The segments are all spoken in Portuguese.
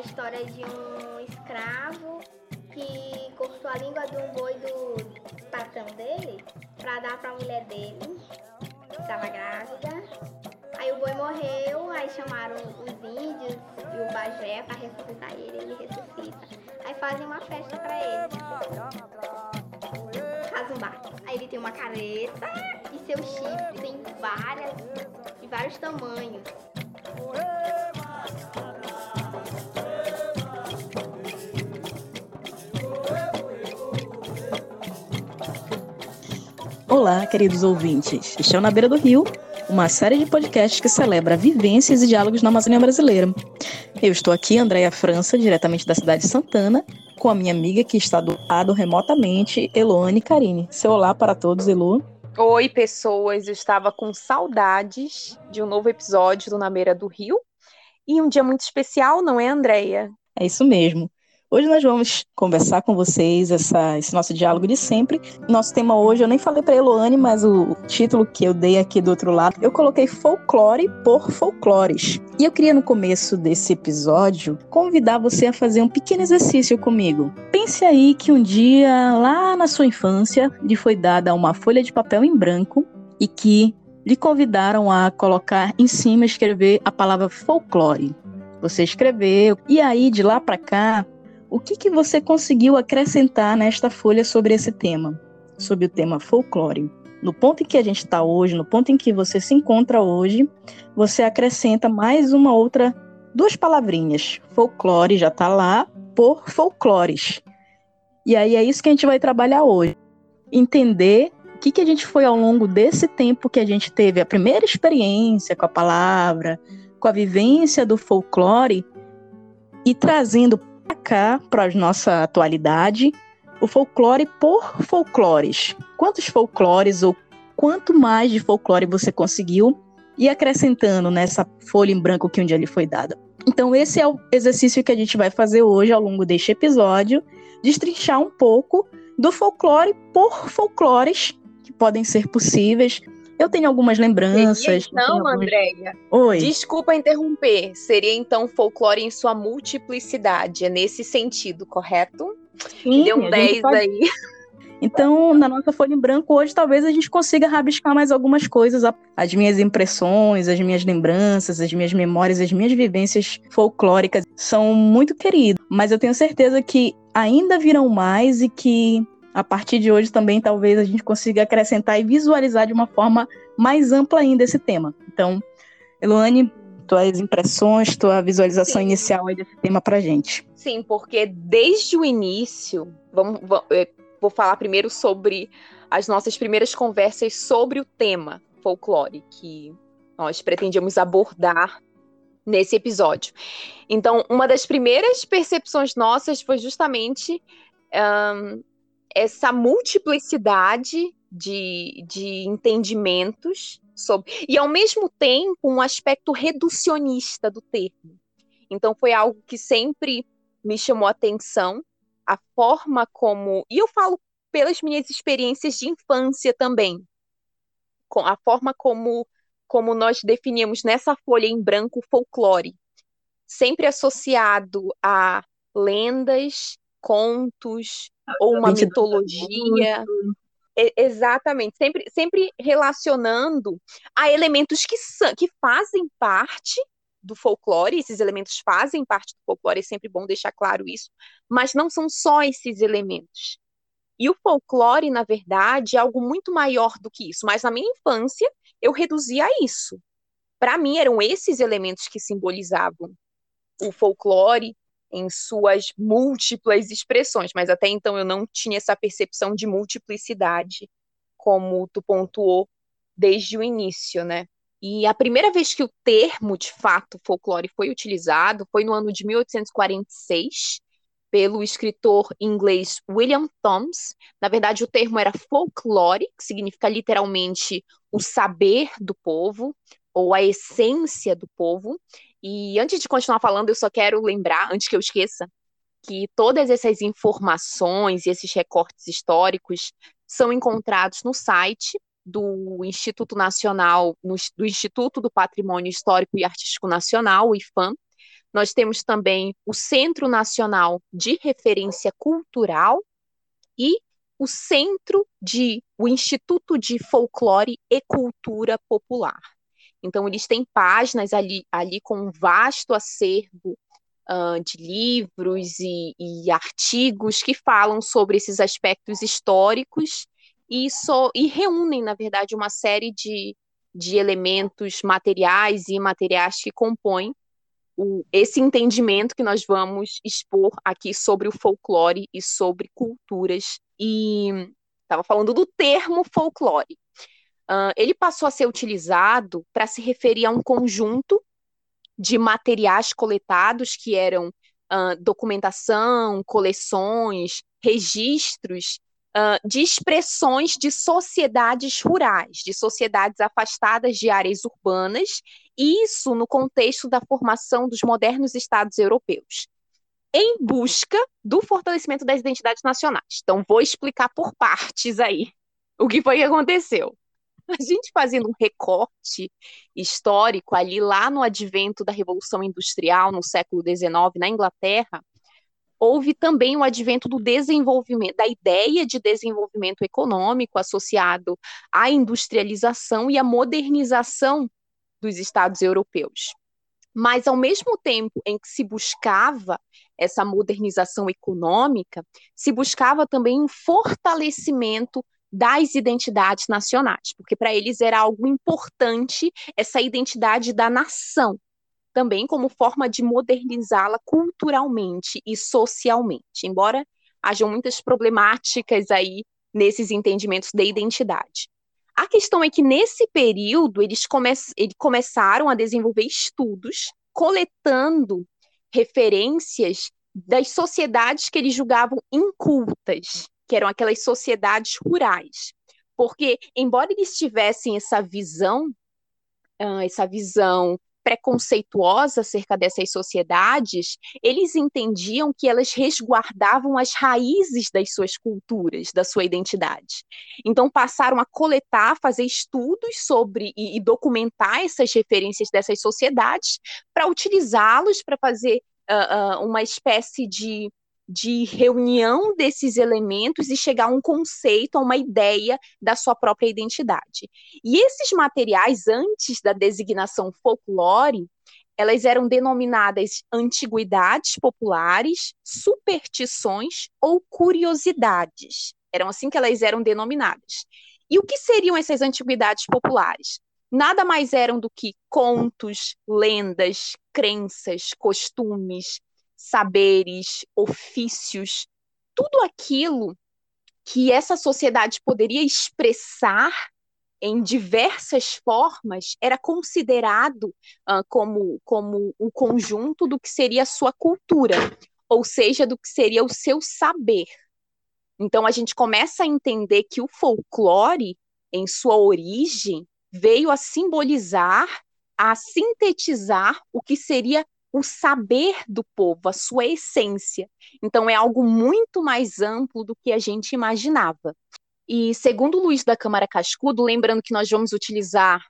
história de um escravo que cortou a língua de um boi do patrão dele para dar para a mulher dele, que estava grávida. Aí o boi morreu, aí chamaram os índios e o Bagé para ressuscitar ele, ele ressuscita. Aí fazem uma festa para ele. Faz um bar. Aí ele tem uma careta e seu chifre tem várias, de vários tamanhos. Olá, queridos ouvintes. Estão na beira do rio, uma série de podcasts que celebra vivências e diálogos na Amazônia brasileira. Eu estou aqui, Andréia França, diretamente da cidade de Santana, com a minha amiga que está do lado remotamente, Eloane Carine. Seu olá para todos, Elo. Oi, pessoas. Eu estava com saudades de um novo episódio do Na Beira do Rio. E um dia muito especial, não é, Andréia? É isso mesmo. Hoje nós vamos conversar com vocês essa, esse nosso diálogo de sempre. Nosso tema hoje, eu nem falei para Eloane, mas o título que eu dei aqui do outro lado, eu coloquei folclore por folclores. E eu queria no começo desse episódio convidar você a fazer um pequeno exercício comigo. Pense aí que um dia, lá na sua infância, lhe foi dada uma folha de papel em branco e que lhe convidaram a colocar em cima, escrever a palavra folclore. Você escreveu, e aí de lá para cá, o que, que você conseguiu acrescentar nesta folha sobre esse tema, sobre o tema folclore? No ponto em que a gente está hoje, no ponto em que você se encontra hoje, você acrescenta mais uma outra, duas palavrinhas. Folclore já está lá, por folclores. E aí é isso que a gente vai trabalhar hoje. Entender o que, que a gente foi ao longo desse tempo que a gente teve a primeira experiência com a palavra, com a vivência do folclore, e trazendo cá para a nossa atualidade o folclore por folclores. Quantos folclores ou quanto mais de folclore você conseguiu e acrescentando nessa folha em branco que um dia lhe foi dada. Então esse é o exercício que a gente vai fazer hoje ao longo deste episódio, destrinchar um pouco do folclore por folclores que podem ser possíveis eu tenho algumas lembranças. Seria, então, algumas... Andréia. Oi. Desculpa interromper. Seria então folclore em sua multiplicidade. É nesse sentido, correto? Sim, Deu um 10 pode... aí. Então, na nossa folha em branco, hoje talvez a gente consiga rabiscar mais algumas coisas. As minhas impressões, as minhas lembranças, as minhas memórias, as minhas vivências folclóricas são muito queridas. Mas eu tenho certeza que ainda virão mais e que a partir de hoje também talvez a gente consiga acrescentar e visualizar de uma forma mais ampla ainda esse tema. Então, Eloane, tuas impressões, tua visualização Sim. inicial aí desse tema para gente. Sim, porque desde o início, vamos, vou falar primeiro sobre as nossas primeiras conversas sobre o tema folclore que nós pretendíamos abordar nesse episódio. Então, uma das primeiras percepções nossas foi justamente um, essa multiplicidade de, de entendimentos sobre. E, ao mesmo tempo, um aspecto reducionista do termo. Então, foi algo que sempre me chamou a atenção, a forma como. E eu falo pelas minhas experiências de infância também. Com a forma como, como nós definíamos nessa folha em branco folclore, sempre associado a lendas, contos, ou uma mitologia. exatamente, sempre, sempre relacionando a elementos que, que fazem parte do folclore, esses elementos fazem parte do folclore, é sempre bom deixar claro isso, mas não são só esses elementos. E o folclore, na verdade, é algo muito maior do que isso, mas na minha infância eu reduzia a isso. Para mim, eram esses elementos que simbolizavam o folclore, em suas múltiplas expressões, mas até então eu não tinha essa percepção de multiplicidade, como tu pontuou desde o início, né? E a primeira vez que o termo, de fato, folclore foi utilizado foi no ano de 1846, pelo escritor inglês William Thoms. Na verdade, o termo era folklore, que significa literalmente o saber do povo, ou a essência do povo. E antes de continuar falando, eu só quero lembrar, antes que eu esqueça, que todas essas informações e esses recortes históricos são encontrados no site do Instituto Nacional, no, do Instituto do Patrimônio Histórico e Artístico Nacional, o IFAM, Nós temos também o Centro Nacional de Referência Cultural e o Centro de o Instituto de Folclore e Cultura Popular. Então, eles têm páginas ali, ali com um vasto acervo uh, de livros e, e, artigos que falam sobre esses aspectos históricos e, so, e reúnem, na verdade, uma série de, de elementos materiais e imateriais que compõem o, esse entendimento que nós vamos expor aqui sobre o folclore e sobre culturas. E estava falando do termo folclore. Ele passou a ser utilizado para se referir a um conjunto de materiais coletados que eram uh, documentação, coleções, registros uh, de expressões de sociedades rurais, de sociedades afastadas de áreas urbanas, isso no contexto da formação dos modernos estados europeus, em busca do fortalecimento das identidades nacionais. Então, vou explicar por partes aí o que foi que aconteceu. A gente fazendo um recorte histórico ali lá no advento da Revolução Industrial no século XIX na Inglaterra, houve também o advento do desenvolvimento, da ideia de desenvolvimento econômico associado à industrialização e à modernização dos Estados europeus. Mas, ao mesmo tempo em que se buscava essa modernização econômica, se buscava também um fortalecimento das identidades nacionais, porque para eles era algo importante essa identidade da nação, também como forma de modernizá-la culturalmente e socialmente, embora hajam muitas problemáticas aí nesses entendimentos de identidade. A questão é que nesse período eles, come eles começaram a desenvolver estudos coletando referências das sociedades que eles julgavam incultas, que eram aquelas sociedades rurais. Porque, embora eles tivessem essa visão, uh, essa visão preconceituosa acerca dessas sociedades, eles entendiam que elas resguardavam as raízes das suas culturas, da sua identidade. Então passaram a coletar, fazer estudos sobre e, e documentar essas referências dessas sociedades para utilizá-los para fazer uh, uh, uma espécie de de reunião desses elementos e chegar a um conceito, a uma ideia da sua própria identidade. E esses materiais, antes da designação folclore, elas eram denominadas antiguidades populares, superstições ou curiosidades. Eram assim que elas eram denominadas. E o que seriam essas antiguidades populares? Nada mais eram do que contos, lendas, crenças, costumes, saberes, ofícios, tudo aquilo que essa sociedade poderia expressar em diversas formas era considerado uh, como, como um conjunto do que seria a sua cultura, ou seja, do que seria o seu saber. Então a gente começa a entender que o folclore, em sua origem, veio a simbolizar, a sintetizar o que seria o saber do povo, a sua essência. Então é algo muito mais amplo do que a gente imaginava. E segundo Luiz da Câmara Cascudo, lembrando que nós vamos utilizar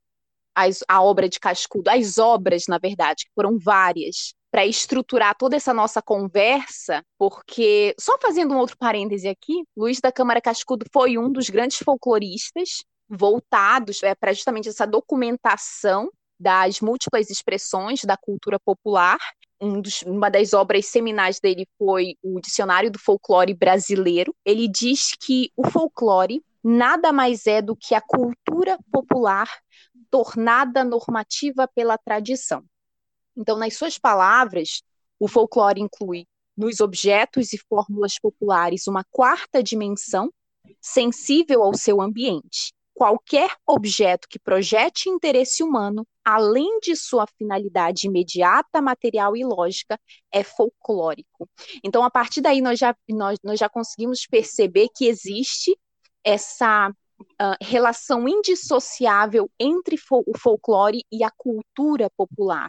as, a obra de Cascudo, as obras, na verdade, que foram várias, para estruturar toda essa nossa conversa, porque, só fazendo um outro parêntese aqui, Luiz da Câmara Cascudo foi um dos grandes folcloristas voltados é, para justamente essa documentação das múltiplas expressões da cultura popular. Um dos, uma das obras seminais dele foi o Dicionário do Folclore Brasileiro. Ele diz que o folclore nada mais é do que a cultura popular tornada normativa pela tradição. Então, nas suas palavras, o folclore inclui nos objetos e fórmulas populares uma quarta dimensão sensível ao seu ambiente, qualquer objeto que projete interesse humano, além de sua finalidade imediata, material e lógica, é folclórico. Então, a partir daí, nós já, nós, nós já conseguimos perceber que existe essa uh, relação indissociável entre o folclore e a cultura popular.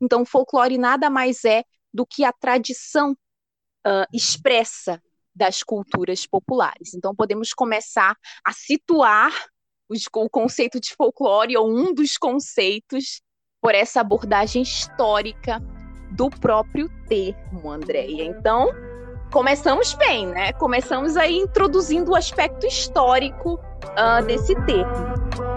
Então, o folclore nada mais é do que a tradição uh, expressa das culturas populares. Então, podemos começar a situar o conceito de folclore, ou um dos conceitos, por essa abordagem histórica do próprio termo, Andréia. Então, começamos bem, né? Começamos aí introduzindo o aspecto histórico uh, desse termo.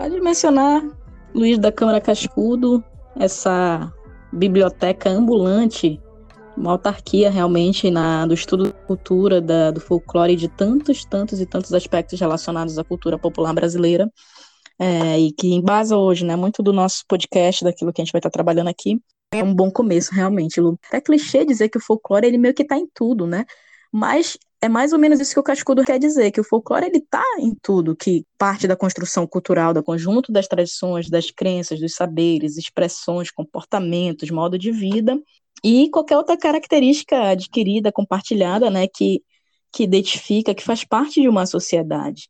Pode mencionar, Luiz da Câmara Cascudo, essa biblioteca ambulante, uma autarquia realmente na, do estudo da cultura, da, do folclore, de tantos, tantos e tantos aspectos relacionados à cultura popular brasileira, é, e que embasa hoje, né, muito do nosso podcast, daquilo que a gente vai estar trabalhando aqui, é um bom começo, realmente. É clichê dizer que o folclore, ele meio que está em tudo, né? Mas é mais ou menos isso que o Cascudo quer dizer, que o folclore ele está em tudo, que parte da construção cultural, do conjunto das tradições, das crenças, dos saberes, expressões, comportamentos, modo de vida e qualquer outra característica adquirida, compartilhada, né, que que identifica, que faz parte de uma sociedade.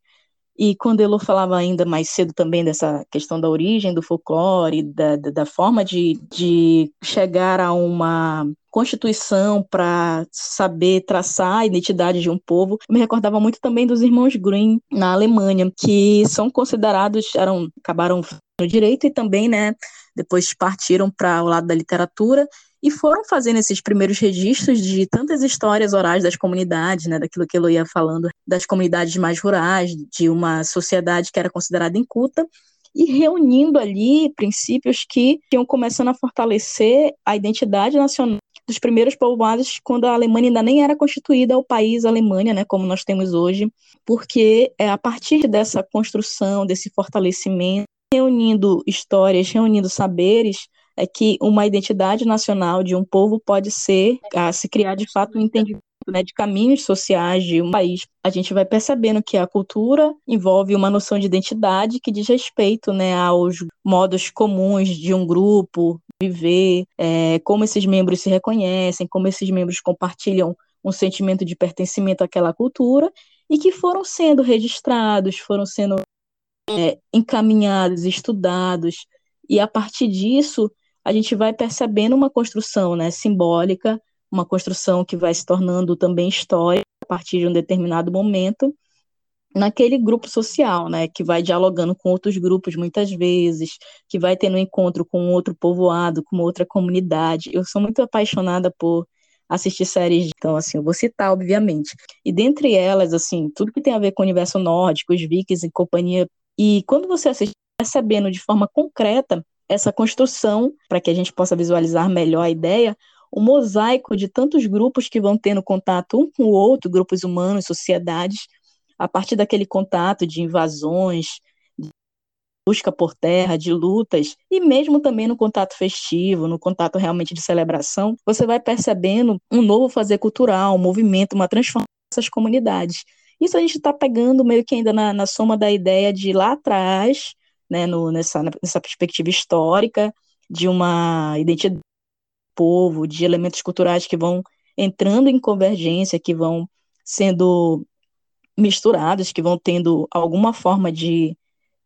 E quando Elo falava ainda mais cedo também dessa questão da origem do folclore, da, da, da forma de, de chegar a uma constituição para saber traçar a identidade de um povo, me recordava muito também dos irmãos Grimm na Alemanha, que são considerados, eram, acabaram no direito e também, né, depois partiram para o lado da literatura e foram fazendo esses primeiros registros de tantas histórias orais das comunidades, né, daquilo que eu ia falando, das comunidades mais rurais, de uma sociedade que era considerada inculta, e reunindo ali princípios que iam começando a fortalecer a identidade nacional dos primeiros povoados quando a Alemanha ainda nem era constituída o país Alemanha, né, como nós temos hoje, porque é a partir dessa construção, desse fortalecimento, reunindo histórias, reunindo saberes, é que uma identidade nacional de um povo pode ser a se criar de fato um entendimento né, de caminhos sociais de um país. A gente vai percebendo que a cultura envolve uma noção de identidade que diz respeito né, aos modos comuns de um grupo viver, é, como esses membros se reconhecem, como esses membros compartilham um sentimento de pertencimento àquela cultura e que foram sendo registrados, foram sendo é, encaminhados, estudados, e a partir disso a gente vai percebendo uma construção né, simbólica, uma construção que vai se tornando também histórica a partir de um determinado momento, naquele grupo social, né, que vai dialogando com outros grupos muitas vezes, que vai tendo um encontro com outro povoado, com outra comunidade. Eu sou muito apaixonada por assistir séries, então assim, eu vou citar obviamente. E dentre elas, assim, tudo que tem a ver com o universo nórdico, os vikings e companhia. E quando você assiste percebendo de forma concreta essa construção, para que a gente possa visualizar melhor a ideia, o mosaico de tantos grupos que vão tendo contato um com o outro, grupos humanos, sociedades, a partir daquele contato de invasões, de busca por terra, de lutas, e mesmo também no contato festivo, no contato realmente de celebração, você vai percebendo um novo fazer cultural, um movimento, uma transformação dessas comunidades. Isso a gente está pegando meio que ainda na, na soma da ideia de lá atrás, né, no, nessa, nessa perspectiva histórica de uma identidade do povo, de elementos culturais que vão entrando em convergência, que vão sendo misturados, que vão tendo alguma forma de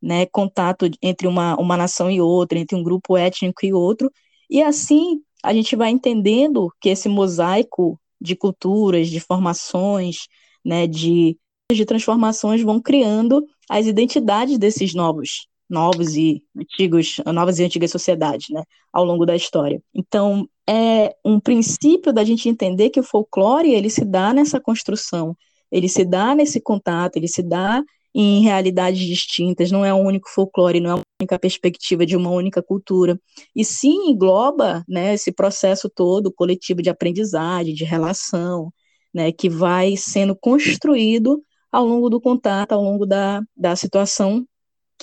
né, contato entre uma, uma nação e outra, entre um grupo étnico e outro, e assim a gente vai entendendo que esse mosaico de culturas, de formações, né, de, de transformações vão criando as identidades desses novos novos e antigos, novas e antigas sociedades, né, ao longo da história. Então, é um princípio da gente entender que o folclore ele se dá nessa construção, ele se dá nesse contato, ele se dá em realidades distintas, não é um único folclore, não é uma única perspectiva de uma única cultura, e sim engloba, né, esse processo todo coletivo de aprendizagem, de relação, né, que vai sendo construído ao longo do contato, ao longo da, da situação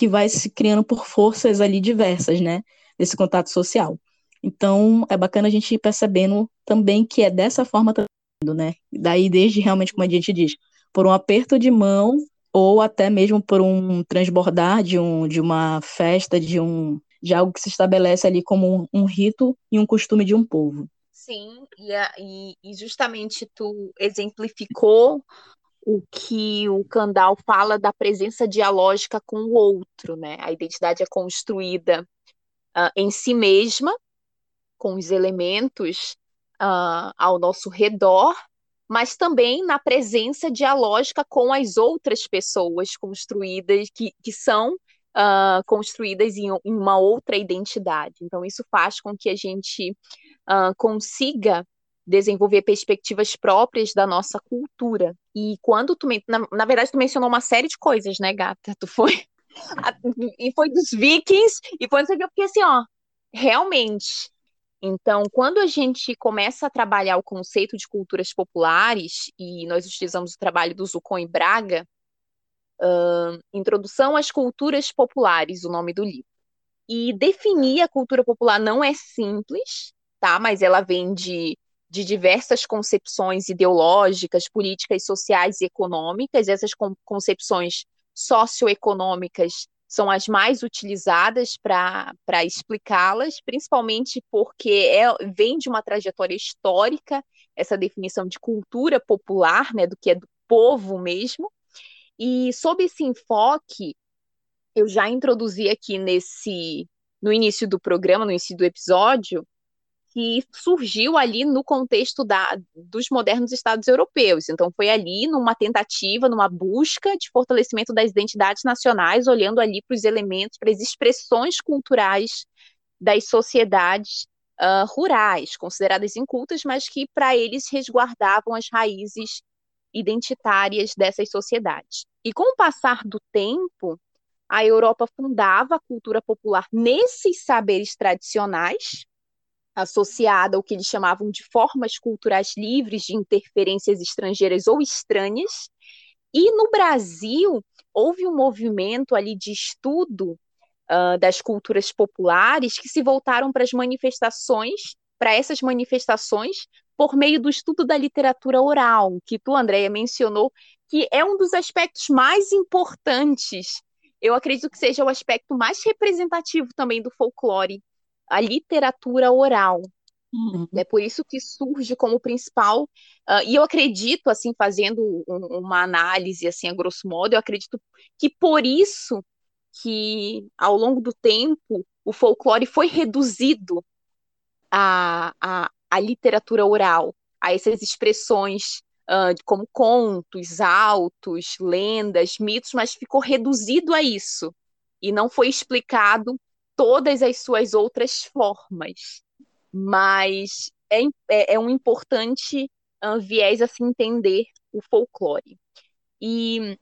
que vai se criando por forças ali diversas, né, desse contato social. Então, é bacana a gente ir percebendo também que é dessa forma né, daí desde realmente, como a gente diz, por um aperto de mão ou até mesmo por um transbordar de, um, de uma festa, de um de algo que se estabelece ali como um, um rito e um costume de um povo. Sim, e, e justamente tu exemplificou o que o Kandal fala da presença dialógica com o outro, né? A identidade é construída uh, em si mesma, com os elementos uh, ao nosso redor, mas também na presença dialógica com as outras pessoas construídas, que, que são uh, construídas em, em, uma outra identidade. Então, isso faz com que a gente consiga desenvolver perspectivas próprias da nossa cultura. E quando tu, na, na verdade, tu mencionou uma série de coisas, né, gata? Tu foi e foi dos vikings, e foi não sei o que, eu fiquei assim, ó, realmente. Então, quando a gente começa a trabalhar o conceito de culturas populares, e nós utilizamos o trabalho do Zucon e Braga, uh, Introdução às Culturas Populares, o nome do livro. E definir a cultura popular não é simples, tá? Mas ela vem de, de diversas concepções ideológicas, políticas, sociais e econômicas. Essas concepções socioeconômicas são as mais utilizadas para explicá-las, principalmente porque é, vem de uma trajetória histórica, essa definição de cultura popular, né, do que é do povo mesmo. E sob esse enfoque, eu já introduzi aqui nesse no início do programa, no início do episódio, que surgiu ali no contexto da, dos modernos estados europeus. Então, foi ali numa tentativa, numa busca de fortalecimento das identidades nacionais, olhando ali para os elementos, para as expressões culturais das sociedades uh, rurais, consideradas incultas, mas que para eles resguardavam as raízes identitárias dessas sociedades. E com o passar do tempo, a Europa fundava a cultura popular nesses saberes tradicionais, associada ao que eles chamavam de formas culturais livres de interferências estrangeiras ou estranhas. E no Brasil, houve um movimento ali de estudo uh, das culturas populares que se voltaram para as manifestações, para essas manifestações, por meio do estudo da literatura oral, que tu, Andréia, mencionou, que é um dos aspectos mais importantes. Eu acredito que seja o aspecto mais representativo também do folclore a literatura oral. Uhum. É por isso que surge como principal, uh, e eu acredito, assim, fazendo um, uma análise, assim, a grosso modo, eu acredito que por isso que, ao longo do tempo, o folclore foi reduzido à, à, à literatura oral, a essas expressões uh, como contos, autos, lendas, mitos, mas ficou reduzido a isso, e não foi explicado todas as suas outras formas. Mas é, é, é um importante uh, viés a se entender o folclore. E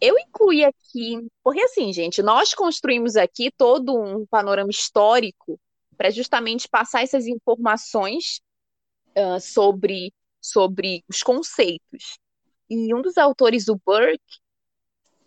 eu incluí aqui, porque assim, gente, nós construímos aqui todo um panorama histórico para justamente passar essas informações uh, sobre, sobre os conceitos. E um dos autores, o Burke,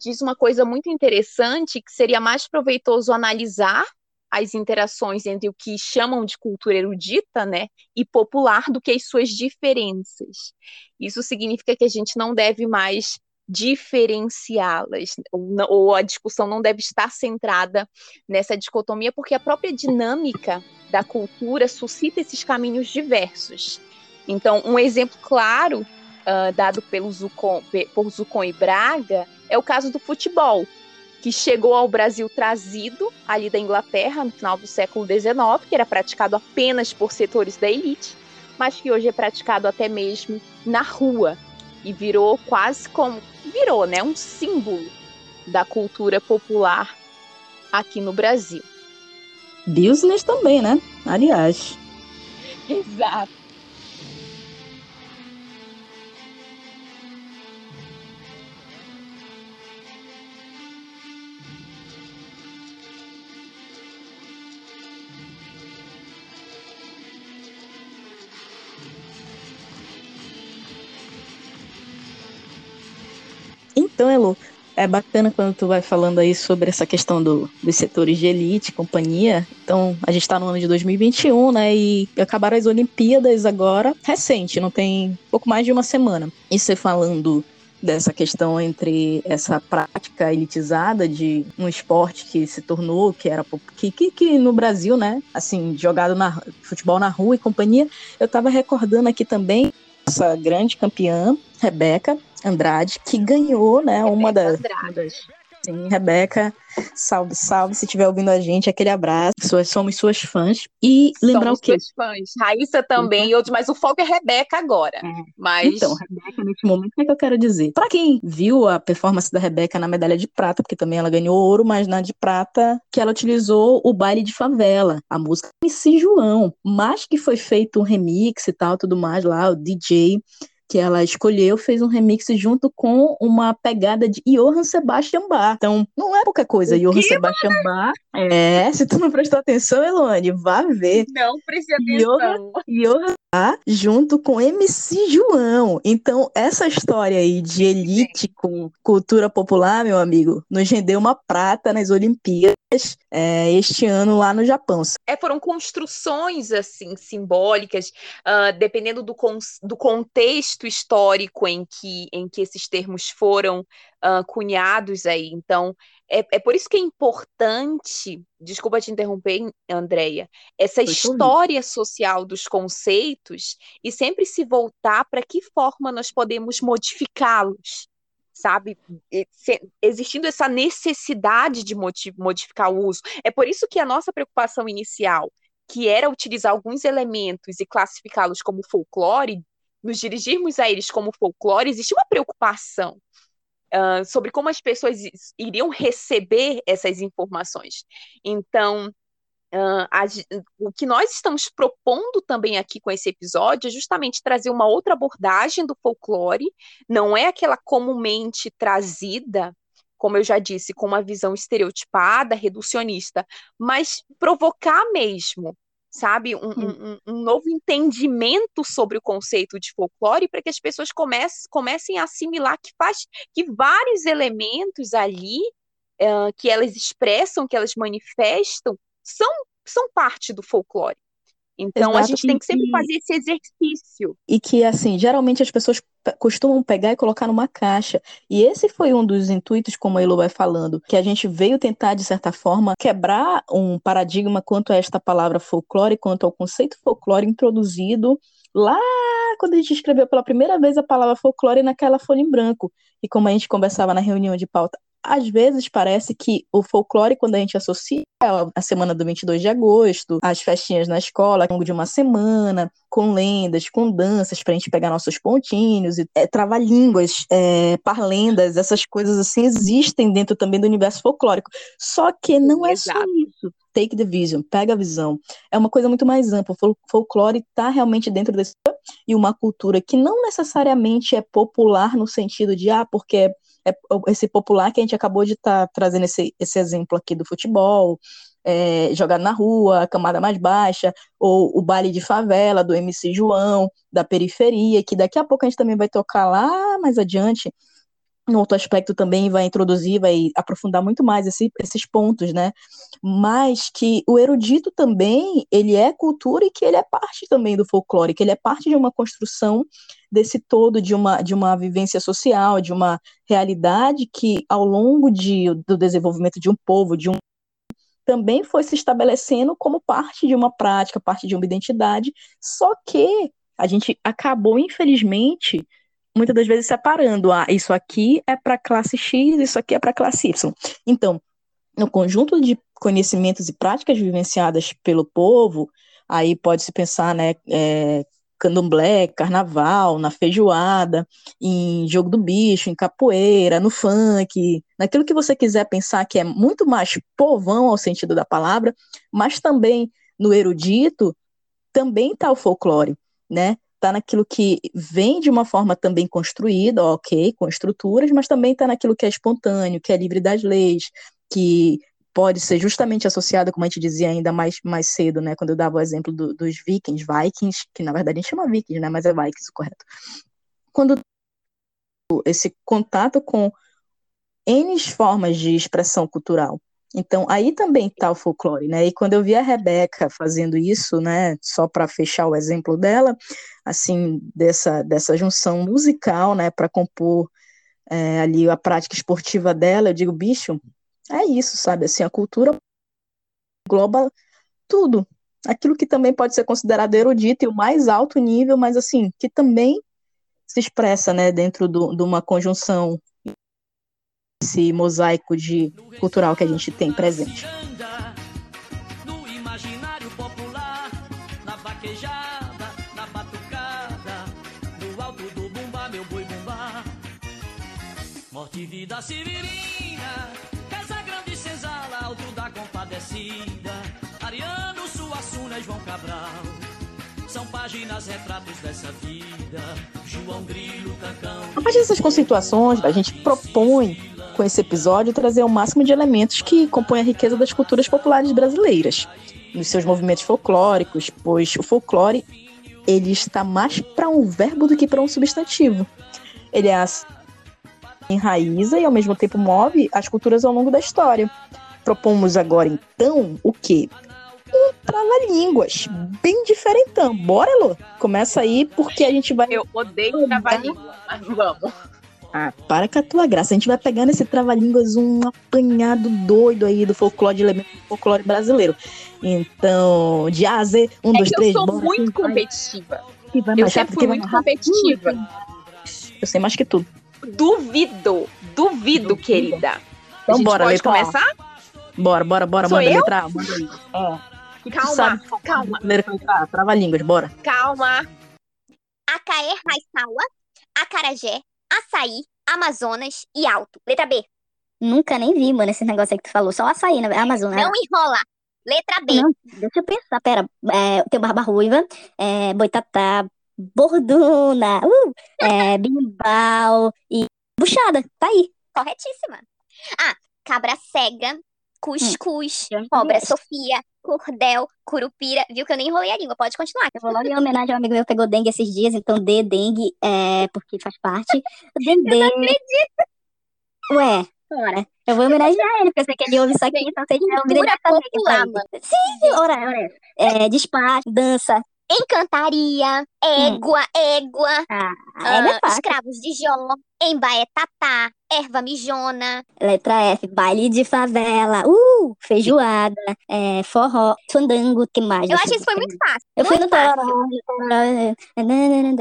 diz uma coisa muito interessante que seria mais proveitoso analisar as interações entre o que chamam de cultura erudita, né, e popular do que as suas diferenças. Isso significa que a gente não deve mais diferenciá-las, ou, ou, a discussão não deve estar centrada nessa dicotomia, porque a própria dinâmica da cultura suscita esses caminhos diversos. Então, um exemplo claro uh, dado pelo Zucon, por Zucon e Braga é o caso do futebol, que chegou ao Brasil trazido ali da Inglaterra no final do século XIX, que era praticado apenas por setores da elite, mas que hoje é praticado até mesmo na rua e virou quase como virou, né, um símbolo da cultura popular aqui no Brasil. Business também, né? Aliás. Exato. Então, Elo, é bacana quando tu vai falando aí sobre essa questão do, dos setores de elite, companhia. Então, a gente está no ano de 2021, né? E acabaram as Olimpíadas agora, recente, não tem pouco mais de uma semana. E você falando dessa questão entre essa prática elitizada de um esporte que se tornou, que era que, que, que no Brasil, né, assim, jogado na futebol na rua e companhia, eu estava recordando aqui também essa grande campeã, Rebeca, Andrade, que ganhou, né, uma das, Sim, Rebeca, salve, salve. Se estiver ouvindo a gente, aquele abraço. Suas, somos suas fãs. E lembrar somos o quê? Suas fãs. Raíssa também, e outros, mas o foco é Rebeca agora. É. Mas... Então, Rebeca, nesse momento, o que, é que eu quero dizer? Para quem viu a performance da Rebeca na medalha de prata, porque também ela ganhou ouro, mas na de prata, que ela utilizou o baile de favela, a música MC João, mas que foi feito um remix e tal, tudo mais lá, o DJ que ela escolheu fez um remix junto com uma pegada de Johann Sebastian Bach. Então, não é pouca coisa. O Johann que, Sebastian? Bach. É, se tu não prestou atenção, Eloane, vá ver. Não preste atenção. Johann, Johann junto com MC João. Então, essa história aí de elite com cultura popular, meu amigo, nos rendeu uma prata nas Olimpíadas é, este ano lá no Japão. É, foram construções assim simbólicas, uh, dependendo do, do contexto histórico em que, em que esses termos foram uh, cunhados aí. Então, é, é por isso que é importante, desculpa te interromper, Andréia, essa Foi história tudo. social dos conceitos e sempre se voltar para que forma nós podemos modificá-los sabe? Existindo essa necessidade de modificar o uso. É por isso que a nossa preocupação inicial, que era utilizar alguns elementos e classificá-los como folclore, nos dirigirmos a eles como folclore, existe uma preocupação uh, sobre como as pessoas iriam receber essas informações. Então, Uh, a, o que nós estamos propondo também aqui com esse episódio é justamente trazer uma outra abordagem do folclore, não é aquela comumente trazida, como eu já disse, com uma visão estereotipada, reducionista, mas provocar mesmo, sabe, um, um, um novo entendimento sobre o conceito de folclore para que as pessoas comecem, comecem a assimilar que faz que vários elementos ali uh, que elas expressam, que elas manifestam, são, são parte do folclore. Então Exato. a gente tem que sempre fazer esse exercício. E que, assim, geralmente as pessoas costumam pegar e colocar numa caixa. E esse foi um dos intuitos, como a Elo vai falando, que a gente veio tentar, de certa forma, quebrar um paradigma quanto a esta palavra folclore, quanto ao conceito folclore introduzido lá quando a gente escreveu pela primeira vez a palavra folclore naquela folha em branco. E como a gente conversava na reunião de pauta, às vezes parece que o folclore, quando a gente associa a semana do 22 de agosto, as festinhas na escola, ao longo de uma semana, com lendas, com danças, para a gente pegar nossos pontinhos, e, é, trava-línguas, é, parlendas, essas coisas assim existem dentro também do universo folclórico. Só que não é Exato. só isso. Take the vision, pega a visão. É uma coisa muito mais ampla. O folclore está realmente dentro desse e uma cultura que não necessariamente é popular no sentido de ah, porque é esse popular que a gente acabou de estar tá trazendo esse, esse exemplo aqui do futebol, é, jogado na rua, a camada mais baixa, ou o baile de favela do MC João, da periferia, que daqui a pouco a gente também vai tocar lá mais adiante, no outro aspecto também vai introduzir, vai aprofundar muito mais esse, esses pontos, né? Mas que o erudito também, ele é cultura e que ele é parte também do folclore, que ele é parte de uma construção desse todo, de uma, de uma vivência social, de uma realidade que ao longo de, do desenvolvimento de um povo, de um também foi se estabelecendo como parte de uma prática, parte de uma identidade, só que a gente acabou, infelizmente, muitas das vezes separando, ah, isso aqui é para classe X, isso aqui é para classe Y. Então, no conjunto de conhecimentos e práticas vivenciadas pelo povo, aí pode-se pensar, né, é, candomblé, carnaval, na feijoada, em jogo do bicho, em capoeira, no funk, naquilo que você quiser pensar que é muito mais povão ao sentido da palavra, mas também no erudito, também está o folclore, né? Está naquilo que vem de uma forma também construída, ok, com estruturas, mas também está naquilo que é espontâneo, que é livre das leis, que pode ser justamente associada, como a gente dizia ainda mais, mais cedo, né, quando eu dava o exemplo do, dos vikings, vikings, que na verdade a gente chama vikings, né, mas é vikings correto. Quando esse contato com N formas de expressão cultural, então, aí também está o folclore, né? E quando eu vi a Rebeca fazendo isso, né, só para fechar o exemplo dela, assim, dessa, dessa junção musical, né, para compor é, ali a prática esportiva dela, eu digo, bicho, é isso, sabe? Assim, a cultura engloba tudo. Aquilo que também pode ser considerado erudito e o mais alto nível, mas assim, que também se expressa, né, dentro do, de uma conjunção esse mosaico de cultural que a gente tem presente. No imaginário popular, na vaquejada, na batucada, no alto do bumba, meu boi bumba. Morte e vida severina, casa grande senzala, alto da compadecida. Ariano, Suassuna, João Cabral. São páginas, retratos dessa vida. João Grilo, Cancão. A partir dessas conceituações, a gente propõe, com esse episódio, trazer o máximo de elementos que compõem a riqueza das culturas populares brasileiras, nos seus movimentos folclóricos, pois o folclore ele está mais para um verbo do que para um substantivo. Ele é assim, enraiza e ao mesmo tempo move as culturas ao longo da história. Propomos agora então o quê? Um trava-línguas, bem diferentão. Bora, Elô? Começa aí, porque a gente vai. Eu odeio trabalhinho, mas vamos. Ah, para com a tua graça. A gente vai pegar nesse trava-línguas um apanhado doido aí do folclore de elementos do folclore brasileiro. Então, de A a Z, um, É dois, que eu três, sou bora. muito vai- competitiva. vai Eu mais sempre fui muito mais competitiva. Eu sei mais que tudo. Duvido, duvido, Duvido. querida. a Então gente bora, pode letra A. começar? Bora, bora, bora. Sou manda eu? letra A, manda aí. É. Calma, sabe calma, letra A, trava-línguas, bora. calma. Acaé, Raiçaua, Acarajé, Açaí, Amazonas e Alto. Letra B. Nunca nem vi, mano, esse negócio aí que tu falou. Só açaí na Amazônia. Não enrola. Letra B. Não, deixa eu pensar. Pera, é, tem Barba Ruiva, é, Boitatá, Borduna, uh, é, Bimbal e Buchada. Tá aí. Corretíssima. Ah, cabra cega, cuscuz, Hum. cobra Yes. Sofia, cordel, curupira. Viu que eu nem enrolei a língua. Pode continuar. Eu vou logo em homenagem a um amigo meu que pegou dengue esses dias, então dê dengue, é, porque faz parte. Dendê. Eu não acredito. Ué, ora, eu vou homenagear ele, porque eu sei que ele ouve isso aqui, então se ele não ouvir, ele Cultura vai saber que tá aí. Sim, ora, ora. É, despacho, dança. Encantaria, égua, égua, Ah, ah, é fácil. escravos de Jó, embaetatá, erva mijona. Letra F, baile de favela, uh, feijoada, é, forró, fandango, que mais? Eu acho que isso foi muito fácil. Eu fui muito no fácil. Tororó,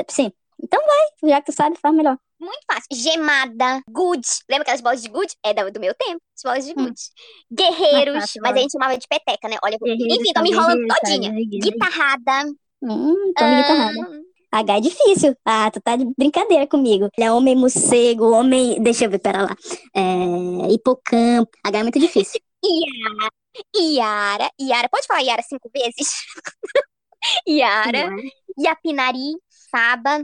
sim. Então vai, já que tu sabe, faz melhor. Muito fácil. Gemada, good. Lembra aquelas bolas de good? É do, meu tempo. As bolas de Hum. good. Guerreiros, fácil, mas a gente chamava de peteca, né? Olha, enfim, tô me enrolando todinha. Guitarrada. Hum, tome guitarrada. ahn, H é difícil. Ah, tu tá de brincadeira comigo. Ele é homem morcego, homem. Deixa eu ver, pera lá. É... Hipocampo. H é muito difícil. Iara. Iara. Iara. Pode falar Iara cinco vezes? Iara. Yapinari. Saba.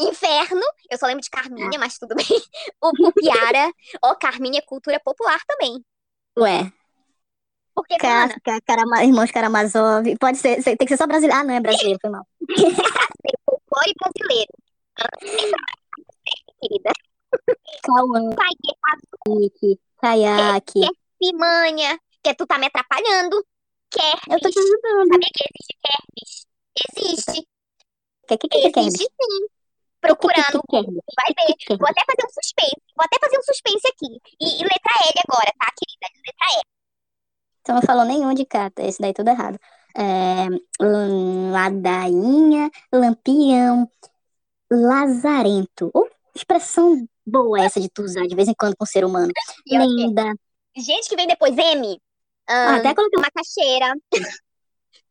Inferno. Eu só lembro de Carminha, mas tudo bem. O Pupiara. Ó, Carminha é cultura popular também. Ué, Porque, Casca, Karama... irmãos Karamazov. Pode ser, tem que ser só brasileiro. Ah, não é brasileiro, foi mal. folclore brasileiro. Querida. Cauã, Pai, Nick, Kayak. Pimanha. Que tu tá me atrapalhando. Eu tô te ajudando. Sabia que existe Kermes? Existe. Que, que, que, que, Existe sim. Procurando. que, que, Vai ver. Vou até fazer um suspense. Vou até fazer um suspense aqui. E, e letra L agora, tá, querida? Letra L. Não falou nenhum de cata, esse daí tudo errado. É, ladainha, lampião, lazarento. Oh, expressão boa essa de tu usar de vez em quando com o ser humano. Eu- Linda. Gente que vem depois, M. Ah, Ahn, até coloquei um Macaxeira.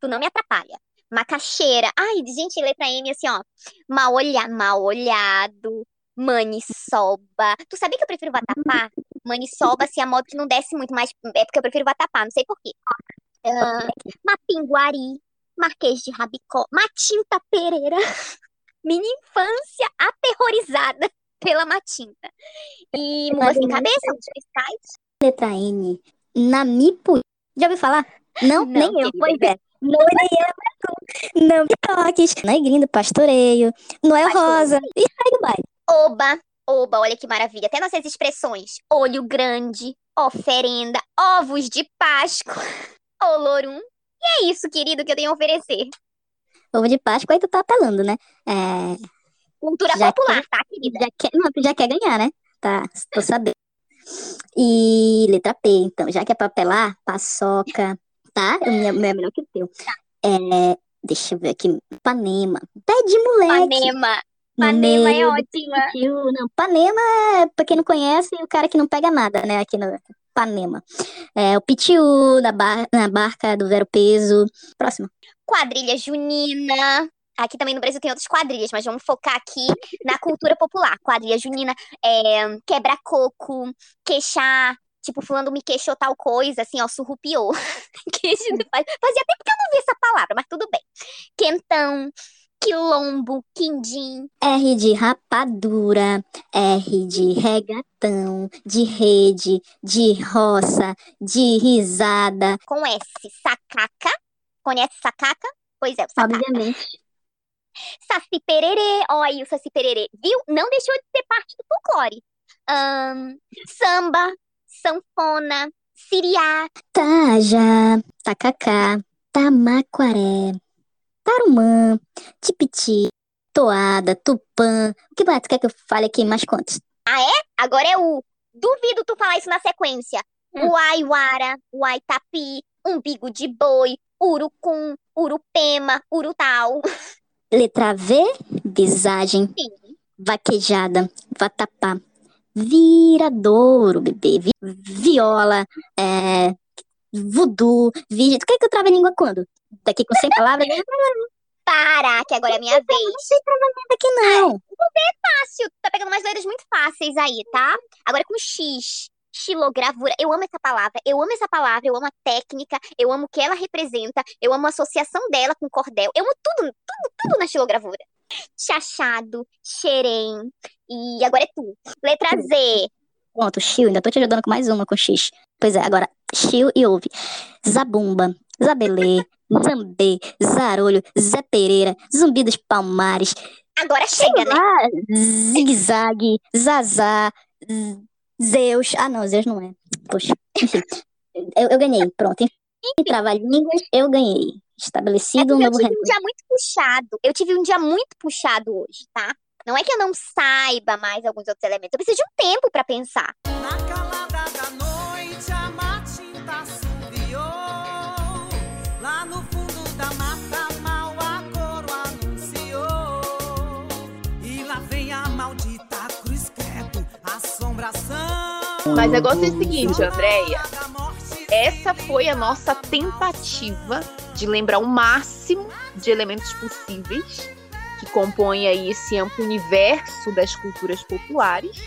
tu não me atrapalha. Macaxeira. Ai, gente, letra M assim, ó. Mal olhar, mal olhado. Maniçoba. Tu sabia que eu prefiro vatapá? Maniçoba, assim, a modo que não desce muito, mas é porque eu prefiro vatapá, não sei por quê. Ah, Mapinguari. Marquês de Rabicó. Matinta Pereira. Minha infância aterrorizada pela Matinta. E Mula Sem Cabeça, os fiscais. letra N. Namipu. Já ouviu falar? Não, Não, nem eu. Pois é. Não, nem eu, mas tu. Não me toques. Negrinho do pastoreio. Noel Pastoreio. Rosa. E sai do baile. Oba, oba, olha que maravilha. Até nossas expressões. Olho grande, oferenda, ovos de Páscoa, olorum. E é isso, querido, que eu tenho a oferecer. Ovo de Páscoa, aí tu tá apelando, né? É, Cultura Já popular, tá, querida? já quer, não, tu já quer ganhar, né? Tá, tô sabendo. E letra P, então, já que é pra apelar, paçoca, tá? O meu, meu é melhor que o teu. É, deixa eu ver aqui. Panema. Pé de moleque. Panema. Panema é ótima. Não, Panema é, pra quem não conhece, o cara que não pega nada, né, aqui no Panema. É o pitiu na, bar- na barca do Zero Peso. Próximo. Quadrilha junina. Aqui também no Brasil tem outras quadrilhas, mas vamos focar aqui na cultura popular. Quadrilha junina, é, quebra-coco, queixar. Tipo, fulano me queixou tal coisa, assim, ó, surrupiou. Fazia tempo que eu não vi essa palavra, mas tudo bem. Quentão, quilombo, quindim. R de rapadura, R de regatão, de rede, de roça, de risada. com S, sacaca. Conhece sacaca? Pois é, o sacaca. Obviamente. Saci pererê, aí o saci pererê, viu? Não deixou de ser parte do folclore. Ahn, samba, sanfona, siriá, Taja, tacacá, tamaquaré, tarumã, tipiti, toada, tupã. O que mais tu quer que eu fale aqui mais quantos? agora é o. Duvido tu falar isso na sequência. Uaiuara, uaitapi, umbigo de boi, urucum, urupema, urutau. Letra V, visagem, Sim. vaquejada, vatapá, viradouro, bebê, vi- viola, é, voodoo, virgem. Tu quer que eu trave a língua quando? Daqui com 100 palavras? Não Para, que agora é minha vez. sei travar nada aqui não. Fácil, tá pegando umas letras muito fáceis aí, tá? Agora com X. Xilogravura. Eu amo essa palavra, eu amo essa palavra, eu amo a técnica, eu amo o que ela representa, eu amo a associação dela com cordel, eu amo tudo, tudo, tudo na xilogravura. Chachado, xerém, e agora é tu. Letra Z. Pronto, Chiu, ainda tô te ajudando com mais uma com X. Pois é, agora, Chiu e ouve. Zabumba, Zabelê, Zambê, Zarolho, Zé Pereira, Zumbi dos Palmares, Agora chega, né? Zigue-Zague, Zazá, Zeus. Ah, não, Zeus não é. Poxa, enfim. Eu, eu ganhei, pronto. Enfim, trava-línguas, eu ganhei. É Estabelecido um porque eu novo tive um dia muito puxado. Eu tive um dia muito puxado hoje, tá? Não é que eu não saiba mais alguns outros elementos. Eu preciso de um tempo pra pensar. Na Mas negócio é o seguinte, Andréia. Essa foi a nossa tentativa de lembrar o máximo de elementos possíveis que compõem aí esse amplo universo das culturas populares,